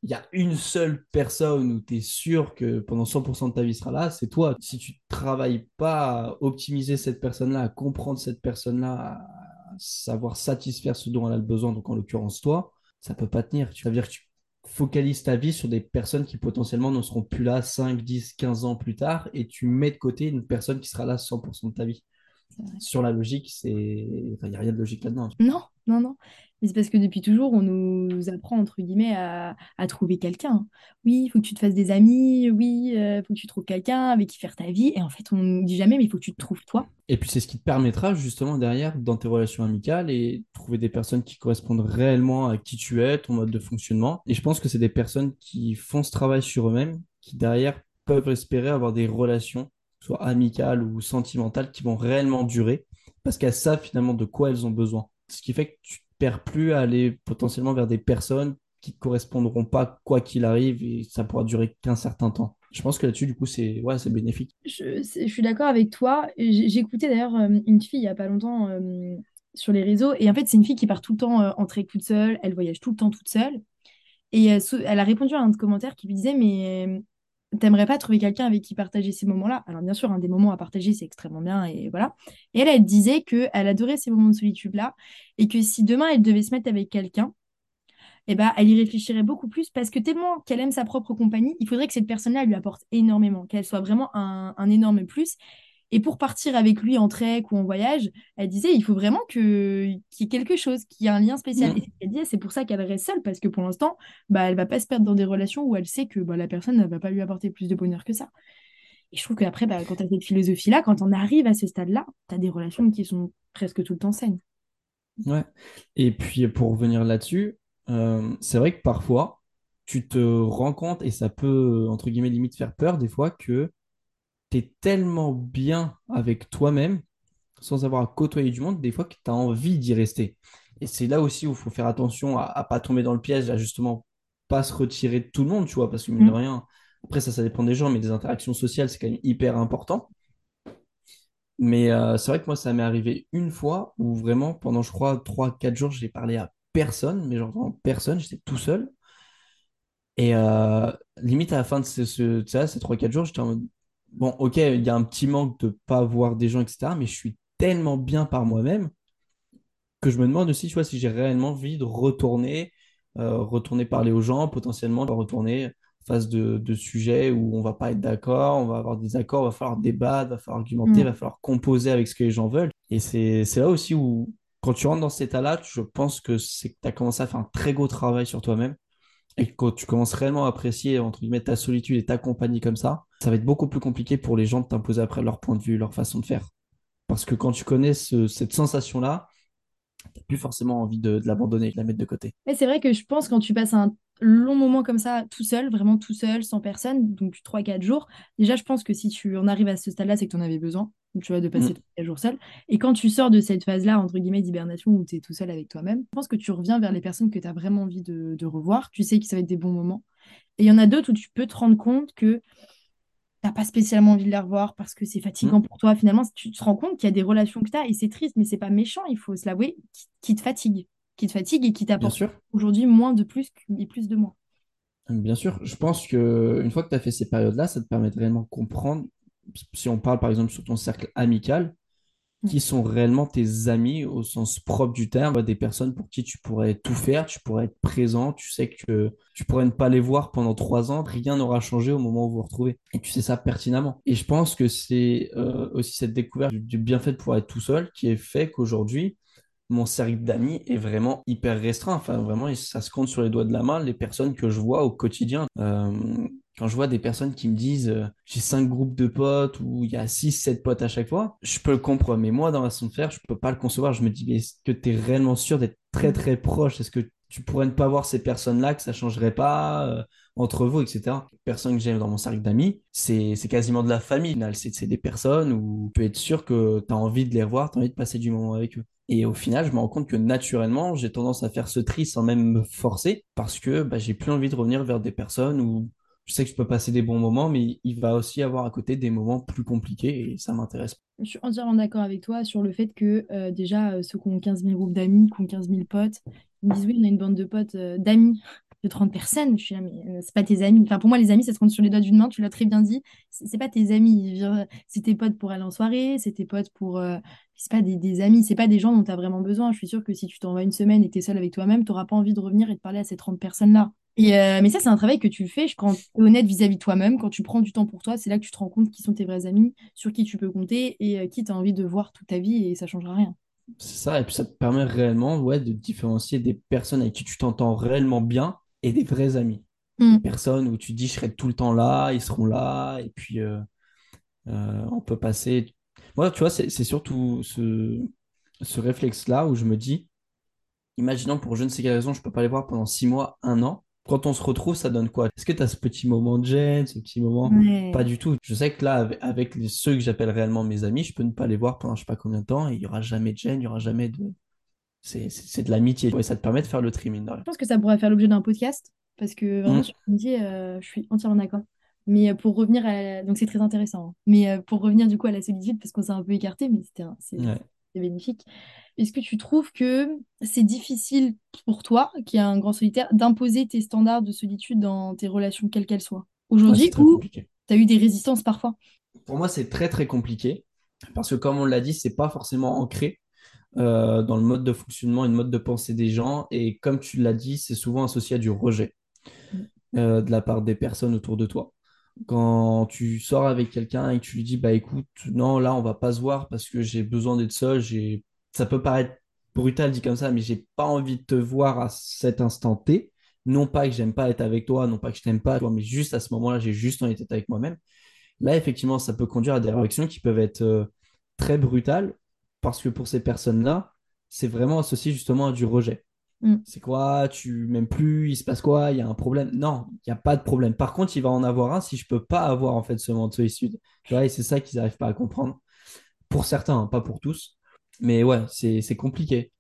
il y a une seule personne où tu es sûr que pendant 100% de ta vie sera là, c'est toi. Si tu travailles pas à optimiser cette personne-là, à comprendre cette personne-là, à savoir satisfaire ce dont elle a le besoin, donc en l'occurrence toi, ça peut pas tenir. Ça veut dire que tu focalises ta vie sur des personnes qui potentiellement ne seront plus là 5, 10, 15 ans plus tard et tu mets de côté une personne qui sera là 100% de ta vie. Sur la logique, c'est... Enfin, il n'y a rien de logique là-dedans. Non, non, non. Mais c'est parce que depuis toujours, on nous apprend, entre guillemets, à, trouver quelqu'un. Oui, il faut que tu te fasses des amis. Oui, il faut que tu trouves quelqu'un avec qui faire ta vie. Et en fait, on ne dit jamais, mais il faut que tu te trouves toi. Et puis c'est ce qui te permettra justement derrière dans tes relations amicales et trouver des personnes qui correspondent réellement à qui tu es, ton mode de fonctionnement. Et je pense que c'est des personnes qui font ce travail sur eux-mêmes, qui derrière peuvent espérer avoir des relations, soit amicales ou sentimentales, qui vont réellement durer, parce qu'elles savent finalement de quoi elles ont besoin. Ce qui fait que tu perds plus à aller potentiellement vers des personnes qui ne correspondront pas quoi qu'il arrive et ça pourra durer qu'un certain temps. Je pense que là-dessus, du coup, c'est ouais, bénéfique. Je, suis d'accord avec toi. Écouté d'ailleurs euh, une fille il n'y a pas longtemps euh, sur les réseaux. Et en fait, c'est une fille qui part tout le temps euh, en trek toute seule. Elle voyage tout le temps toute seule. Et euh, elle a répondu à un commentaire qui lui disait, mais t'aimerais pas trouver quelqu'un avec qui partager ces moments-là? Alors bien sûr, hein, des moments à partager, c'est extrêmement bien. Et voilà. Et elle, elle disait qu'elle adorait ces moments de solitude-là. Et que si demain, elle devait se mettre avec quelqu'un, eh ben, elle y réfléchirait beaucoup plus parce que tellement qu'elle aime sa propre compagnie, il faudrait que cette personne-là lui apporte énormément, qu'elle soit vraiment un, un énorme plus. Et pour partir avec lui en trek ou en voyage, elle disait, il faut vraiment que, qu'il y ait quelque chose, qu'il y ait un lien spécial. Et Mm. ce qu'elle disait, c'est pour ça qu'elle reste seule, parce que pour l'instant, bah, elle va pas se perdre dans des relations où elle sait que bah, la personne ne va pas lui apporter plus de bonheur que ça. Et je trouve qu'après, bah, quand tu as cette philosophie-là, quand on arrive à ce stade-là, tu as des relations qui sont presque tout le temps saines. Ouais. Et puis pour revenir là-dessus, euh, c'est vrai que parfois, tu te rends compte, et ça peut, entre guillemets, limite faire peur des fois, que tu es tellement bien avec toi-même, sans avoir à côtoyer du monde, des fois que tu as envie d'y rester. Et c'est là aussi où il faut faire attention à, à pas tomber dans le piège, à justement pas se retirer de tout le monde, tu vois, parce que mine de Mm. rien, après ça, ça dépend des gens, mais des interactions sociales, c'est quand même hyper important. Mais euh, c'est vrai que moi, ça m'est arrivé une fois où vraiment, pendant, je crois, trois quatre jours, j'ai parlé à personne, mais genre vraiment personne, j'étais tout seul. Et euh, limite, à la fin de ce, ce- de ça, ces trois quatre jours, j'étais en mode, bon, ok, il y a un petit manque de pas voir des gens, etc., mais je suis tellement bien par moi-même que je me demande aussi, tu vois, si j'ai réellement envie de retourner, euh, retourner parler aux gens, potentiellement de retourner face de, de sujets où on va pas être d'accord, on va avoir des accords, va falloir débattre, va falloir argumenter, Mm. va falloir composer avec ce que les gens veulent. Et c'est, c'est là aussi où, quand tu rentres dans cet état-là, je pense que c'est que tu as commencé à faire un très gros travail sur toi-même. Et quand tu commences réellement à apprécier, entre guillemets, ta solitude et ta compagnie comme ça, ça va être beaucoup plus compliqué pour les gens de t'imposer après leur point de vue, leur façon de faire. Parce que quand tu connais ce- cette sensation-là, t'as plus forcément envie de, l'abandonner, de la mettre de côté. Mais c'est vrai que je pense quand tu passes un long moment comme ça, tout seul, vraiment tout seul, sans personne, donc trois quatre jours, déjà je pense que si tu en arrives à ce stade-là, c'est que tu en avais besoin, tu vois, de passer Mm, 3-4 jours seul. Et quand tu sors de cette phase-là, entre guillemets, d'hibernation où tu es tout seul avec toi-même, je pense que tu reviens vers les personnes que tu as vraiment envie de, de revoir. Tu sais que ça va être des bons moments. Et il y en a d'autres où tu peux te rendre compte que t'as pas spécialement envie de les revoir parce que c'est mm, fatigant pour toi. Finalement, tu te rends compte qu'il y a des relations que tu as et c'est triste, mais c'est pas méchant, il faut se l'avouer, qui, qui te fatigue, qui te fatigue et qui t'apporte aujourd'hui moins de plus et plus de moins. Bien sûr, je pense que une fois que tu as fait ces périodes-là, ça te permet de réellement comprendre, si on parle par exemple sur ton cercle amical, qui sont réellement tes amis au sens propre du terme, des personnes pour qui tu pourrais tout faire, tu pourrais être présent, tu sais que tu pourrais ne pas les voir pendant trois ans, rien n'aura changé au moment où vous vous retrouvez. Et tu sais ça pertinemment. Et je pense que c'est euh, aussi cette découverte du, du bienfait de pouvoir être tout seul qui est fait qu'aujourd'hui, mon cercle d'amis est vraiment hyper restreint. Enfin, vraiment, ça se compte sur les doigts de la main, les personnes que je vois au quotidien. Euh, quand je vois des personnes qui me disent euh, j'ai cinq groupes de potes où il y a six, sept potes à chaque fois, je peux le comprendre. Mais moi, dans ma façon de faire, je peux pas le concevoir. Je me dis, mais est-ce que tu es réellement sûr d'être très, très proche? Est-ce que tu pourrais ne pas voir ces personnes-là, que ça changerait pas euh, entre vous, etc. Les personnes que j'aime dans mon cercle d'amis, c'est c'est quasiment de la famille. c'est des personnes où tu peux être sûr que tu as envie de les revoir, tu as envie de passer du moment avec eux. Et au final, je me rends compte que naturellement, j'ai tendance à faire ce tri sans même me forcer parce que bah, j'ai plus envie de revenir vers des personnes où je sais que je peux passer des bons moments, mais il va aussi avoir à côté des moments plus compliqués et ça m'intéresse. Je suis entièrement d'accord avec toi sur le fait que euh, déjà, euh, ceux qui ont 15 000 groupes d'amis, qui ont 15 000 potes, ils disent oui, on a une bande de potes euh, d'amis de 30 personnes. Je suis là, mais euh, c'est pas tes amis. Enfin, pour moi, les amis, ça se compte sur les doigts d'une main, tu l'as très bien dit. C'est pas tes amis. Dire, C'est tes potes pour aller en soirée, c'est tes potes pour. euh, c'est pas des, des amis, c'est pas des gens dont tu as vraiment besoin. Je suis sûre que si tu t'en vas une semaine et que tu es seul avec toi-même, tu n'auras pas envie de revenir et de parler à ces 30 personnes-là. Et, euh, mais ça, c'est un travail que tu fais quand tu es honnête vis-à-vis de toi-même, quand tu prends du temps pour toi, c'est là que tu te rends compte qui sont tes vrais amis, sur qui tu peux compter et euh, qui tu as envie de voir toute ta vie et ça changera rien. C'est ça, et puis ça te permet réellement ouais, de différencier des personnes avec qui tu t'entends réellement bien et des vrais amis. Des Mm. personnes où tu te dis je serai tout le temps là, ils seront là, et puis euh, euh, on peut passer. Moi, tu vois, c'est surtout ce, ce réflexe-là où je me dis, imaginons pour je ne sais quelle raison, je peux pas les voir pendant six mois, un an. Quand on se retrouve, ça donne quoi? Est-ce que tu as ce petit moment de gêne, ce petit moment? Pas du tout. Je sais que là, avec, ceux que j'appelle réellement mes amis, je peux ne pas les voir pendant je sais pas combien de temps et il y aura jamais de gêne, il y aura jamais de. C'est de l'amitié. Et ça te permet de faire le tri, mine de rien. Je pense que ça pourrait faire l'objet d'un podcast parce que vraiment, Mm. sur l'amitié, euh, je suis entièrement d'accord. Mais euh, pour revenir à la- Donc c'est très intéressant. hein. Mais euh, pour revenir du coup à la solitude, parce qu'on s'est un peu écarté, mais c'était un- c'est Ouais. bénéfique. Est-ce que tu trouves que c'est difficile pour toi, qui est un grand solitaire, d'imposer tes standards de solitude dans tes relations, quelles qu'elles soient, aujourd'hui, ou tu as eu des résistances parfois? Pour moi, c'est très très compliqué parce que comme on l'a dit, c'est pas forcément ancré euh, dans le mode de fonctionnement et le mode de pensée des gens. Et comme tu l'as dit, c'est souvent associé à du rejet Mm. euh, de la part des personnes autour de toi. Quand tu sors avec quelqu'un et que tu lui dis, bah écoute, non, là, on va pas se voir parce que j'ai besoin d'être seul, j'ai... ça peut paraître brutal dit comme ça, mais j'ai pas envie de te voir à cet instant T. Non pas que j'aime pas être avec toi, non pas que je t'aime pas, toi, mais juste à ce moment-là, j'ai juste envie d'être avec moi-même. Là, effectivement, ça peut conduire à des réactions qui peuvent être euh, très brutales parce que pour ces personnes-là, c'est vraiment associé justement à du rejet. Mm. C'est quoi? Tu m'aimes plus? Il se passe quoi? Il y a un problème? Non, il n'y a pas de problème. Par contre, il va en avoir un si je peux pas avoir en fait ce moment de solitude. Tu vois, et c'est ça qu'ils n'arrivent pas à comprendre. Pour certains, hein, pas pour tous. Mais ouais, c'est c'est compliqué.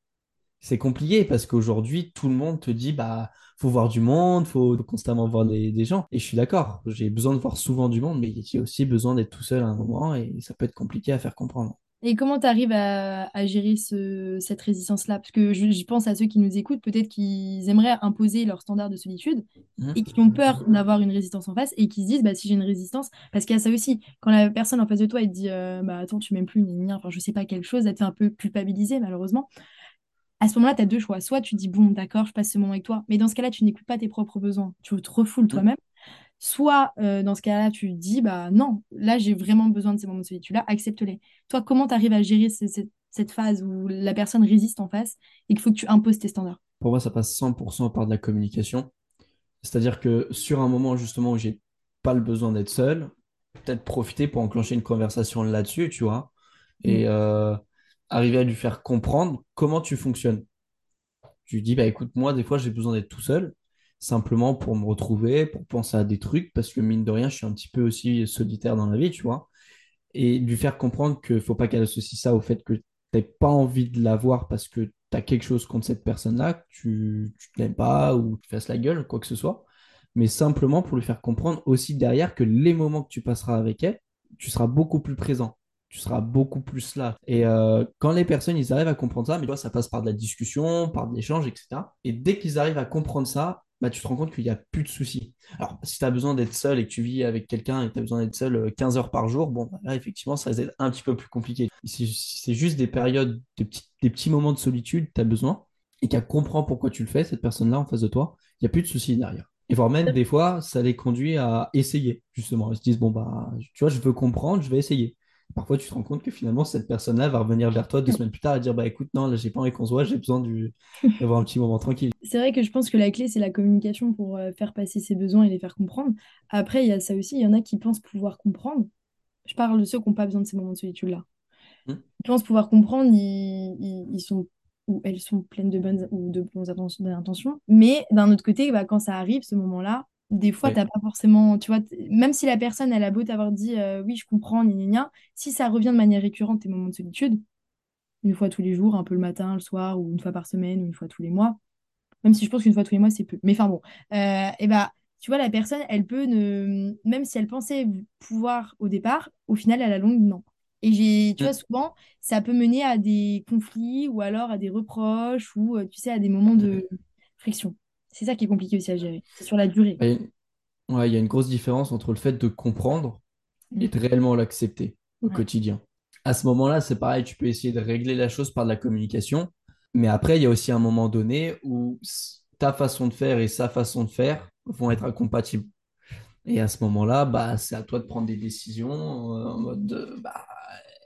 C'est compliqué parce qu'aujourd'hui, tout le monde te dit, bah, faut voir du monde, faut constamment voir des, des gens. Et je suis d'accord, j'ai besoin de voir souvent du monde, mais j'ai aussi besoin d'être tout seul à un moment et ça peut être compliqué à faire comprendre. Et comment tu arrives à, à gérer ce- cette résistance-là? Parce que je- j'y pense à ceux qui nous écoutent, peut-être qu'ils aimeraient imposer leur standard de solitude Mhm. et qui ont peur d'avoir une résistance en face et qui se disent, bah, si j'ai une résistance, parce qu'il y a ça aussi, quand la personne en face de toi, elle te dit, euh, bah, attends, tu m'aimes plus, gna, enfin, je sais pas quelque chose, elle te fait un peu culpabiliser, malheureusement. À ce moment-là, tu as deux choix. Soit tu dis, bon, d'accord, je passe ce moment avec toi, mais dans ce cas-là, tu n'écoutes pas tes propres besoins, tu te refoules Mhm. toi-même. Soit, euh, dans ce cas-là, tu dis, bah non, là, j'ai vraiment besoin de ces moments de solitude-là, accepte-les. Toi, comment tu arrives à gérer ce- cette, cette phase où la personne résiste en face et qu'il faut que tu imposes tes standards? Pour moi, ça passe 100% par de la communication. C'est-à-dire que sur un moment justement où j'ai pas le besoin d'être seul, peut-être profiter pour enclencher une conversation là-dessus, tu vois, Mm. et euh, arriver à lui faire comprendre comment tu fonctionnes. Tu lui dis, bah écoute, moi, des fois, j'ai besoin d'être tout seul, simplement pour me retrouver, pour penser à des trucs, parce que mine de rien, je suis un petit peu aussi solitaire dans la vie, tu vois. Et lui faire comprendre qu'il ne faut pas qu'elle associe ça au fait que tu n'as pas envie de la voir parce que tu as quelque chose contre cette personne-là, que tu ne l'aimes pas ou tu fasses la gueule, quoi que ce soit. Mais simplement pour lui faire comprendre aussi derrière que les moments que tu passeras avec elle, tu seras beaucoup plus présent tu seras beaucoup plus là. Et euh, quand les personnes, ils arrivent à comprendre ça, mais tu vois, ça passe par de la discussion, par de l'échange, etc. Et dès qu'ils arrivent à comprendre ça, bah, tu te rends compte qu'il n'y a plus de soucis. Alors, si tu as besoin d'être seul et que tu vis avec quelqu'un et que tu as besoin d'être seul euh, 15 heures par jour, bon, bah, là, effectivement, ça va être un petit peu plus compliqué. Si c'est juste des périodes, des petits, des petits moments de solitude, tu as besoin, et qu'elle comprend pourquoi tu le fais, cette personne-là en face de toi, il n'y a plus de soucis derrière. Et voire même, des fois, ça les conduit à essayer, justement. Ils se disent, bon, bah, tu vois, je veux comprendre, je vais essayer. Parfois, tu te rends compte que finalement, cette personne-là va revenir vers toi deux (laughs) semaines plus tard et dire, bah écoute, non, là, j'ai pas envie qu'on se voit, j'ai besoin du... d'avoir un petit moment tranquille. C'est vrai que je pense que la clé, c'est la communication pour euh, faire passer ses besoins et les faire comprendre. Après, il y a ça aussi, il y en a qui pensent pouvoir comprendre. Je parle de ceux qui n'ont pas besoin de ces moments de solitude-là. Hmm Ils pensent pouvoir comprendre, ils, ils- ils sont ou elles sont pleines de bonnes ou de bonnes intentions, intentions. Mais d'un autre côté, bah, quand ça arrive, ce moment-là, des fois, Ouais. t'as pas forcément, tu vois, même si la personne, elle a beau t'avoir dit euh, oui, je comprends, gna, gna, gna, si ça revient de manière récurrente, tes moments de solitude, une fois tous les jours, un peu le matin, le soir, ou une fois par semaine, ou une fois tous les mois, même si je pense qu'une fois tous les mois, c'est peu. Mais enfin bon, euh, et bah, tu vois, la personne, elle peut ne. Même si elle pensait pouvoir au départ, au final, à la longue, non. Et j'ai, tu vois, Hmm. souvent, ça peut mener à des conflits ou alors à des reproches ou, euh, tu sais, à des moments de friction. C'est ça qui est compliqué aussi à gérer. C'est sur la durée. Et- ouais, il y a une grosse différence entre le fait de comprendre et Mm. de réellement l'accepter au Ouais. quotidien. À ce moment-là, c'est pareil, tu peux essayer de régler la chose par de la communication, mais après, il y a aussi un moment donné où ta façon de faire et sa façon de faire vont être incompatibles. Et à ce moment-là, bah, c'est à toi de prendre des décisions euh, en mode de, bah,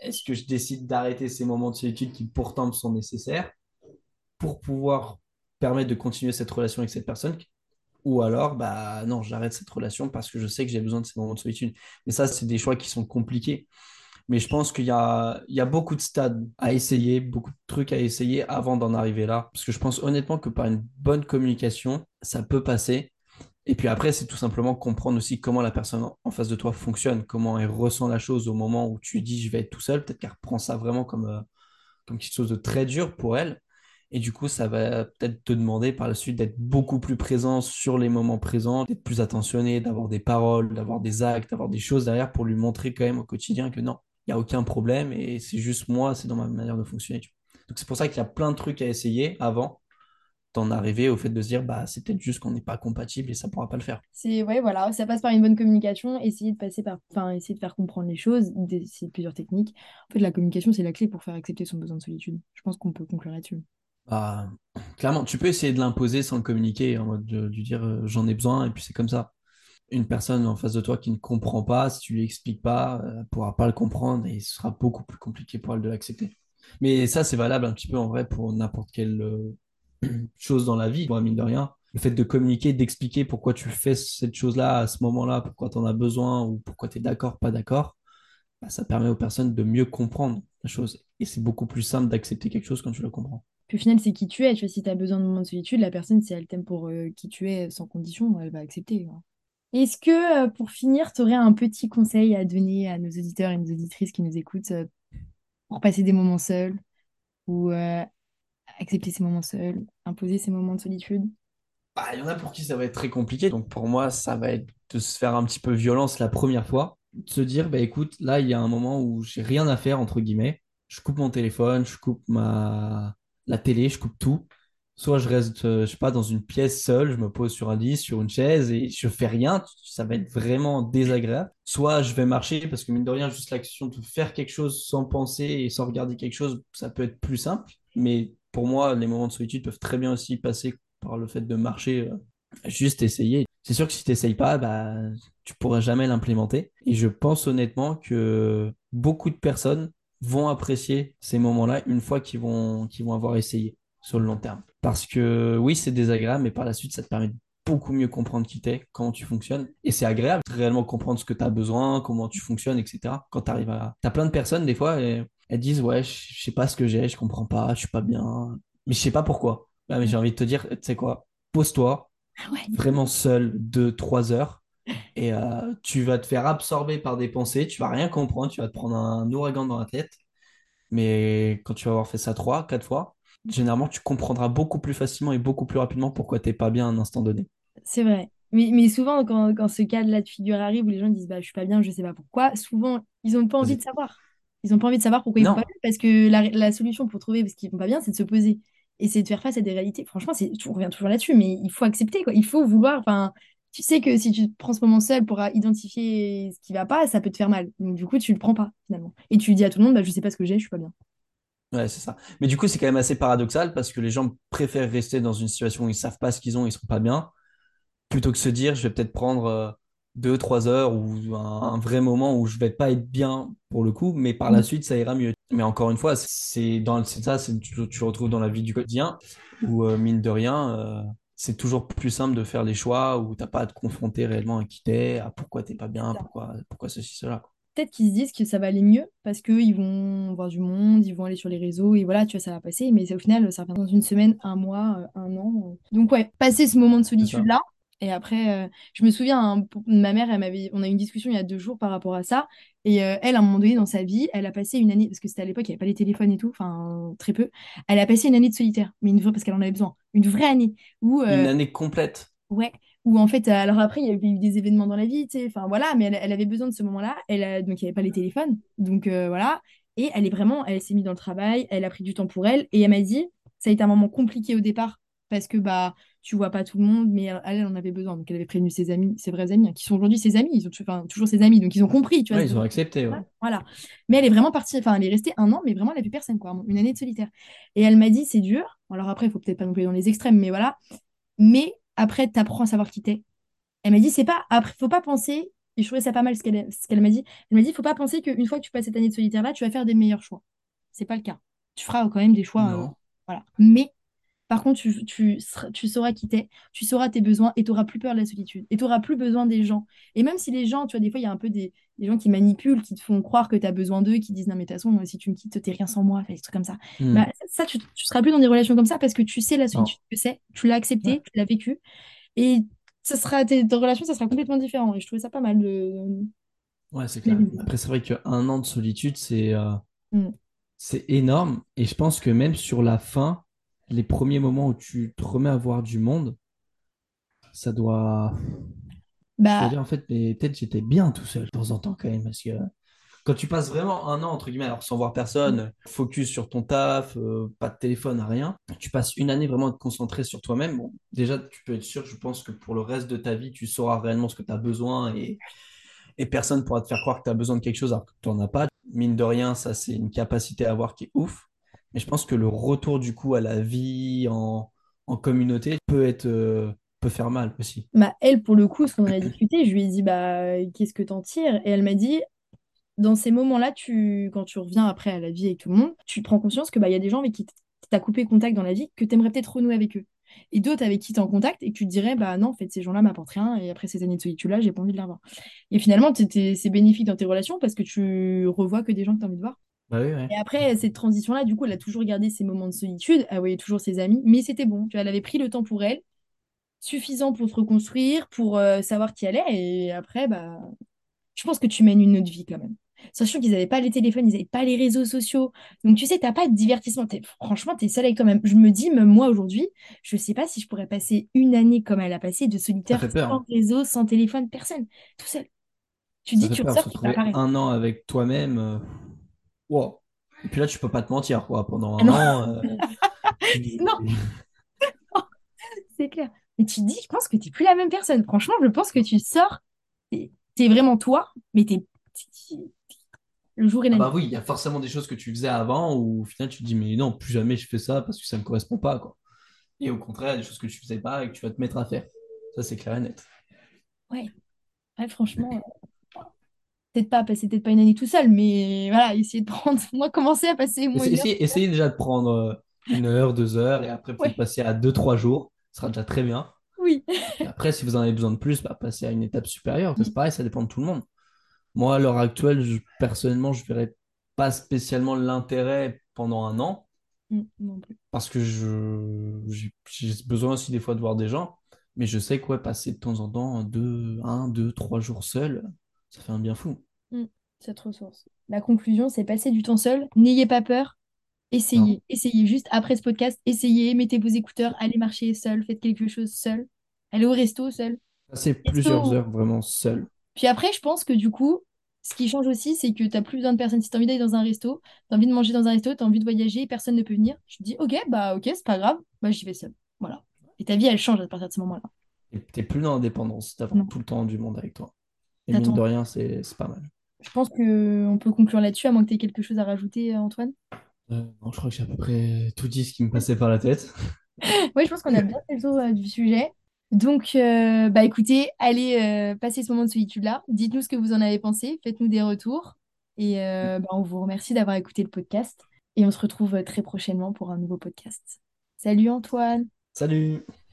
est-ce que je décide d'arrêter ces moments de solitude qui pourtant me sont nécessaires pour pouvoir permettre de continuer cette relation avec cette personne ou alors, bah non, j'arrête cette relation parce que je sais que j'ai besoin de ces moments de solitude. Mais ça, c'est des choix qui sont compliqués. Mais je pense qu'il y a, il y a beaucoup de stades à essayer, beaucoup de trucs à essayer avant d'en arriver là. Parce que je pense honnêtement que par une bonne communication, ça peut passer. Et puis après, c'est tout simplement comprendre aussi comment la personne en face de toi fonctionne, comment elle ressent la chose au moment où tu dis je vais être tout seul. Peut-être qu'elle reprend ça vraiment comme, euh, comme quelque chose de très dur pour elle. Et du coup, ça va peut-être te demander par la suite d'être beaucoup plus présent sur les moments présents, d'être plus attentionné, d'avoir des paroles, d'avoir des actes, d'avoir des choses derrière pour lui montrer quand même au quotidien que non, il n'y a aucun problème et c'est juste moi, c'est dans ma manière de fonctionner. Donc c'est pour ça qu'il y a plein de trucs à essayer avant d'en arriver au fait de se dire, bah, c'est peut-être juste qu'on n'est pas compatible et ça pourra pas le faire. C'est, ouais, voilà, ça passe par une bonne communication, essayer de passer par, enfin, essayer de faire comprendre les choses, d'essayer plusieurs techniques. En fait, la communication, c'est la clé pour faire accepter son besoin de solitude. Je pense qu'on peut conclure là-dessus. Bah, clairement, tu peux essayer de l'imposer sans le communiquer, en mode de dire euh, j'en ai besoin et puis c'est comme ça. une personne en face de toi qui ne comprend pas, si tu lui expliques pas, euh, elle pourra pas le comprendre et ce sera beaucoup plus compliqué pour elle de l'accepter. Mais ça, c'est valable un petit peu en vrai pour n'importe quelle euh, (clears throat) chose dans la vie, moi, mine de rien. Le fait de communiquer, d'expliquer pourquoi tu fais cette chose-là à ce moment-là, pourquoi tu en as besoin ou pourquoi tu es d'accord, pas d'accord, bah, ça permet aux personnes de mieux comprendre la chose. Et c'est beaucoup plus simple d'accepter quelque chose quand tu le comprends. Puis au final, c'est qui tu es. Tu vois, si tu as besoin de moments de solitude, la personne, si elle t'aime pour euh, qui tu es sans condition, elle va accepter. hein. Est-ce que, euh, pour finir, tu aurais un petit conseil à donner à nos auditeurs et nos auditrices qui nous écoutent euh, pour passer des moments seuls ou accepter ces moments seuls, imposer ces moments de solitude? Bah, il y en a pour qui ça va être très compliqué. Donc pour moi, ça va être de se faire un petit peu violence la première fois. De se dire, bah écoute, là, il y a un moment où j'ai rien à faire, entre guillemets. Je coupe mon téléphone, je coupe ma... la télé, je coupe tout. Soit je reste, euh, je sais pas, dans une pièce seule, je me pose sur un lit, sur une chaise et je fais rien. Ça va être vraiment désagréable. Soit je vais marcher parce que mine de rien, juste l'action de faire quelque chose sans penser et sans regarder quelque chose, ça peut être plus simple. Mais pour moi, les moments de solitude peuvent très bien aussi passer par le fait de marcher, euh, juste essayer. C'est sûr que si tu n'essayes pas, bah, tu pourras jamais l'implémenter. Et je pense honnêtement que beaucoup de personnes vont apprécier ces moments-là une fois qu'ils vont, qu'ils vont avoir essayé sur le long terme. Parce que oui, c'est désagréable, mais par la suite, ça te permet de beaucoup mieux comprendre qui t'es, comment tu fonctionnes. Et c'est agréable de réellement comprendre ce que tu as besoin, comment tu fonctionnes, etc. Quand tu arrives à... Tu as plein de personnes, des fois, et elles disent, ouais, je sais pas ce que j'ai, je comprends pas, je suis pas bien, mais je sais pas pourquoi. Ah, mais j'ai envie de te dire, tu sais quoi, pose-toi, Ah ouais. vraiment seul, deux, trois heures, et euh, tu vas te faire absorber par des pensées, tu vas rien comprendre, tu vas te prendre un ouragan dans la tête, mais quand tu vas avoir fait ça trois, quatre fois, généralement, tu comprendras beaucoup plus facilement et beaucoup plus rapidement pourquoi t'es pas bien à un instant donné. C'est vrai. Mais, mais souvent, quand, quand ce cas-là de figure arrive où les gens disent bah, je suis pas bien, je sais pas pourquoi, souvent, ils n'ont pas envie de savoir. Ils n'ont pas envie de savoir pourquoi ils vont pas bien parce que la, la solution pour trouver ce qu'ils vont pas bien, c'est de se poser et c'est de faire face à des réalités. Franchement, c'est, on revient toujours là-dessus, mais il faut accepter, quoi. Il faut vouloir. Enfin, tu sais que si tu prends ce moment seul pour euh, identifier ce qui va pas, ça peut te faire mal. Donc, du coup, tu le prends pas, finalement. Et tu dis à tout le monde bah, je sais pas ce que j'ai, je suis pas bien. ouais, c'est ça. Mais du coup, c'est quand même assez paradoxal parce que les gens préfèrent rester dans une situation où ils savent pas ce qu'ils ont, ils seront pas bien, plutôt que se dire, je vais peut-être prendre euh, deux, trois heures ou un, un vrai moment où je vais pas être bien pour le coup, mais par la Mm. suite, ça ira mieux. Mais encore une fois, c'est dans c'est ça, c'est tu, tu retrouves dans la vie du quotidien où euh, mine de rien, euh, c'est toujours plus simple de faire les choix où t'as pas à te confronter réellement à qui t'es, à pourquoi t'es pas bien, pourquoi, pourquoi ceci, cela. peut-être qu'ils se disent que ça va aller mieux parce qu'ils vont voir du monde, ils vont aller sur les réseaux et voilà, tu vois, ça va passer. Mais c'est- au final, ça revient dans une semaine, un mois, euh, un an. Donc, ouais, passer ce moment de solitude-là. Et après, euh, je me souviens, hein, ma mère, elle m'avait, on a eu une discussion il y a deux jours par rapport à ça. Et euh, elle, à un moment donné dans sa vie, elle a passé une année, parce que c'était à l'époque, il n'y avait pas les téléphones et tout, enfin, très peu. Elle a passé une année de solitaire, mais une vraie, parce qu'elle en avait besoin. Une vraie année où, Une euh, année complète. Ouais, ou en fait, euh, alors après, il y avait eu des événements dans la vie, tu sais, enfin voilà, mais elle, elle avait besoin de ce moment-là, elle a, donc il n'y avait pas les téléphones, donc euh, voilà, et elle est vraiment, elle s'est mise dans le travail, elle a pris du temps pour elle, et elle m'a dit, ça a été un moment compliqué au départ, parce que bah, tu vois pas tout le monde, mais elle, elle en avait besoin, donc elle avait prévenu ses amis, ses vrais amis, hein, qui sont aujourd'hui ses amis, ils ont enfin, toujours ses amis, donc ils ont compris, tu vois, Ouais, ils ont accepté, ouais. Voilà. Mais elle est vraiment partie, enfin, elle est restée un an, mais vraiment, elle a vu personne, quoi, une année de solitaire. Et elle m'a dit, c'est dur, alors après, il faut peut-être pas non plus dans les extrêmes, mais voilà, mais après, tu apprends à savoir qui t'es. Elle m'a dit, c'est pas, après, faut pas penser, et je trouvais ça pas mal ce qu'elle m'a dit. Elle m'a dit, faut pas penser qu'une fois que tu passes cette année de solitaire-là, tu vas faire des meilleurs choix. C'est pas le cas. Tu feras quand même des choix, euh, voilà. Mais, par contre, tu, tu, tu sauras qui t'es, tu sauras tes besoins, et tu n'auras plus peur de la solitude. Et tu n'auras plus besoin des gens. Et même si les gens, tu vois, des fois, il y a un peu des, des gens qui manipulent, qui te font croire que tu as besoin d'eux, qui disent, non, mais de toute façon, si tu me quittes, t'es rien sans moi, enfin, des trucs comme ça. Hmm. Bah, ça, tu, tu seras plus dans des relations comme ça parce que tu sais la solitude que c'est, tu l'as Ouais. accepté, tu l'as vécu. Et ça sera, tes, tes relations, ça sera complètement différent. Et je trouvais ça pas mal de... Ouais, c'est clair. Après, c'est vrai qu'un an de solitude, c'est euh, Mm. c'est énorme. Et je pense que même sur la fin, les premiers moments où tu te remets à voir du monde, ça doit. Bah, dire, en fait, peut-être j'étais bien tout seul de temps en temps quand même. Parce que quand tu passes vraiment un an, entre guillemets, alors sans voir personne, focus sur ton taf, euh, pas de téléphone, rien, tu passes une année vraiment à te concentrer sur toi-même. Bon, déjà, tu peux être sûr, je pense que pour le reste de ta vie, tu sauras réellement ce que tu as besoin et, et personne pourra te faire croire que tu as besoin de quelque chose alors que tu n'en as pas. Mine de rien, ça, c'est une capacité à avoir qui est ouf. Mais je pense que le retour du coup à la vie en, en communauté peut être, euh, peut faire mal aussi. Bah, elle, pour le coup, ce qu'on a discuté, je lui ai dit, bah, qu'est-ce que t'en tires? Et elle m'a dit, dans ces moments-là, tu, quand tu reviens après à la vie avec tout le monde, tu prends conscience que bah, y a des gens avec qui t'as coupé contact dans la vie, que t'aimerais peut-être renouer avec eux. Et d'autres avec qui t'es en contact et que tu te dirais, bah non, en fait, ces gens-là m'apportent rien et après ces années de solitude-là, j'ai pas envie de les revoir. Et finalement, c'est bénéfique dans tes relations parce que tu revois que des gens que t'as envie de voir. Bah oui, ouais. Et après, cette transition-là, du coup, elle a toujours gardé ses moments de solitude, elle voyait toujours ses amis, mais c'était bon. Tu vois, elle avait pris le temps pour elle, suffisant pour se reconstruire, pour euh, savoir qui elle est. Et après, bah, je pense que tu mènes une autre vie quand même. Sachant qu'ils n'avaient pas les téléphones, ils n'avaient pas les réseaux sociaux. Donc, tu sais, t'as pas de divertissement. T'es- franchement, tu es seule avec toi-même. Je me dis, même moi, aujourd'hui, je sais pas si je pourrais passer une année comme elle a passé, de solitaire, peur. sans hein. réseau, sans téléphone, personne, tout seul. Tu Ça dis, tu ressors, pareil. un an avec toi-même. Wow. Et puis là, tu peux pas te mentir, quoi. Pendant Ah un non, an, euh, tu- (laughs) non, (laughs) c'est clair. Et tu te dis, je pense que tu n'es plus la même personne. Franchement, je pense que tu sors, tu es, vraiment toi, mais tu es le jour et Ah la bah nuit. oui, il y a forcément des choses que tu faisais avant où au final tu te dis mais non, plus jamais je fais ça parce que ça me correspond pas quoi. Et au contraire, il y a des choses que tu faisais pas et que tu vas te mettre à faire. Ça c'est clair et net. Ouais, ouais, franchement. Peut-être pas passer peut-être pas une année tout seul, mais voilà, essayer de (laughs) prendre, moi commencer à passer moi Essa- une heure. Essayez, essayez déjà de prendre euh, une heure, deux heures et après peut-être Ouais, passer à deux, trois jours. Ce sera déjà très bien. oui. Et après, si vous en avez besoin de plus, bah, passer à une étape supérieure. C'est Mm, pareil, ça dépend de tout le monde. Moi, à l'heure actuelle, je- personnellement, je verrais pas spécialement l'intérêt pendant un an. mm, non plus. parce que je j'ai besoin aussi des fois de voir des gens, mais je sais quoi, passer de temps en temps deux, un, deux, trois jours seul, ça fait un bien fou. Cette ressource. La conclusion, c'est passer du temps seul. N'ayez pas peur. Non, Essayez. Essayez juste après ce podcast. Essayez. Mettez vos écouteurs. Allez marcher seul. Faites quelque chose seul. Allez au resto seul. passer plusieurs heures vraiment seul. Puis après, je pense que du coup, ce qui change aussi, c'est que tu n'as plus besoin de personne. Si tu as envie d'aller dans un resto, tu as envie de manger dans un resto, tu as envie de voyager, personne ne peut venir. Je te dis, ok, bah ok, c'est pas grave. Bah j'y vais seul. Voilà. Et ta vie, elle change à partir de ce moment-là. Et t'es plus dans l'indépendance, t'as Non. tout le temps du monde avec toi. Et mine de rien, c'est pas mal. Je pense qu'on peut conclure là-dessus, à moins que tu aies quelque chose à rajouter, euh, Antoine. Euh, non, je crois que j'ai à peu près tout dit ce qui me passait par la tête. (laughs) Oui, je pense qu'on a bien fait le tour euh, du sujet. Donc, euh, bah écoutez, allez passer ce moment de solitude-là. Dites-nous ce que vous en avez pensé, faites-nous des retours. Et bah, on vous remercie d'avoir écouté le podcast. Et on se retrouve très prochainement pour un nouveau podcast. Salut Antoine! Salut!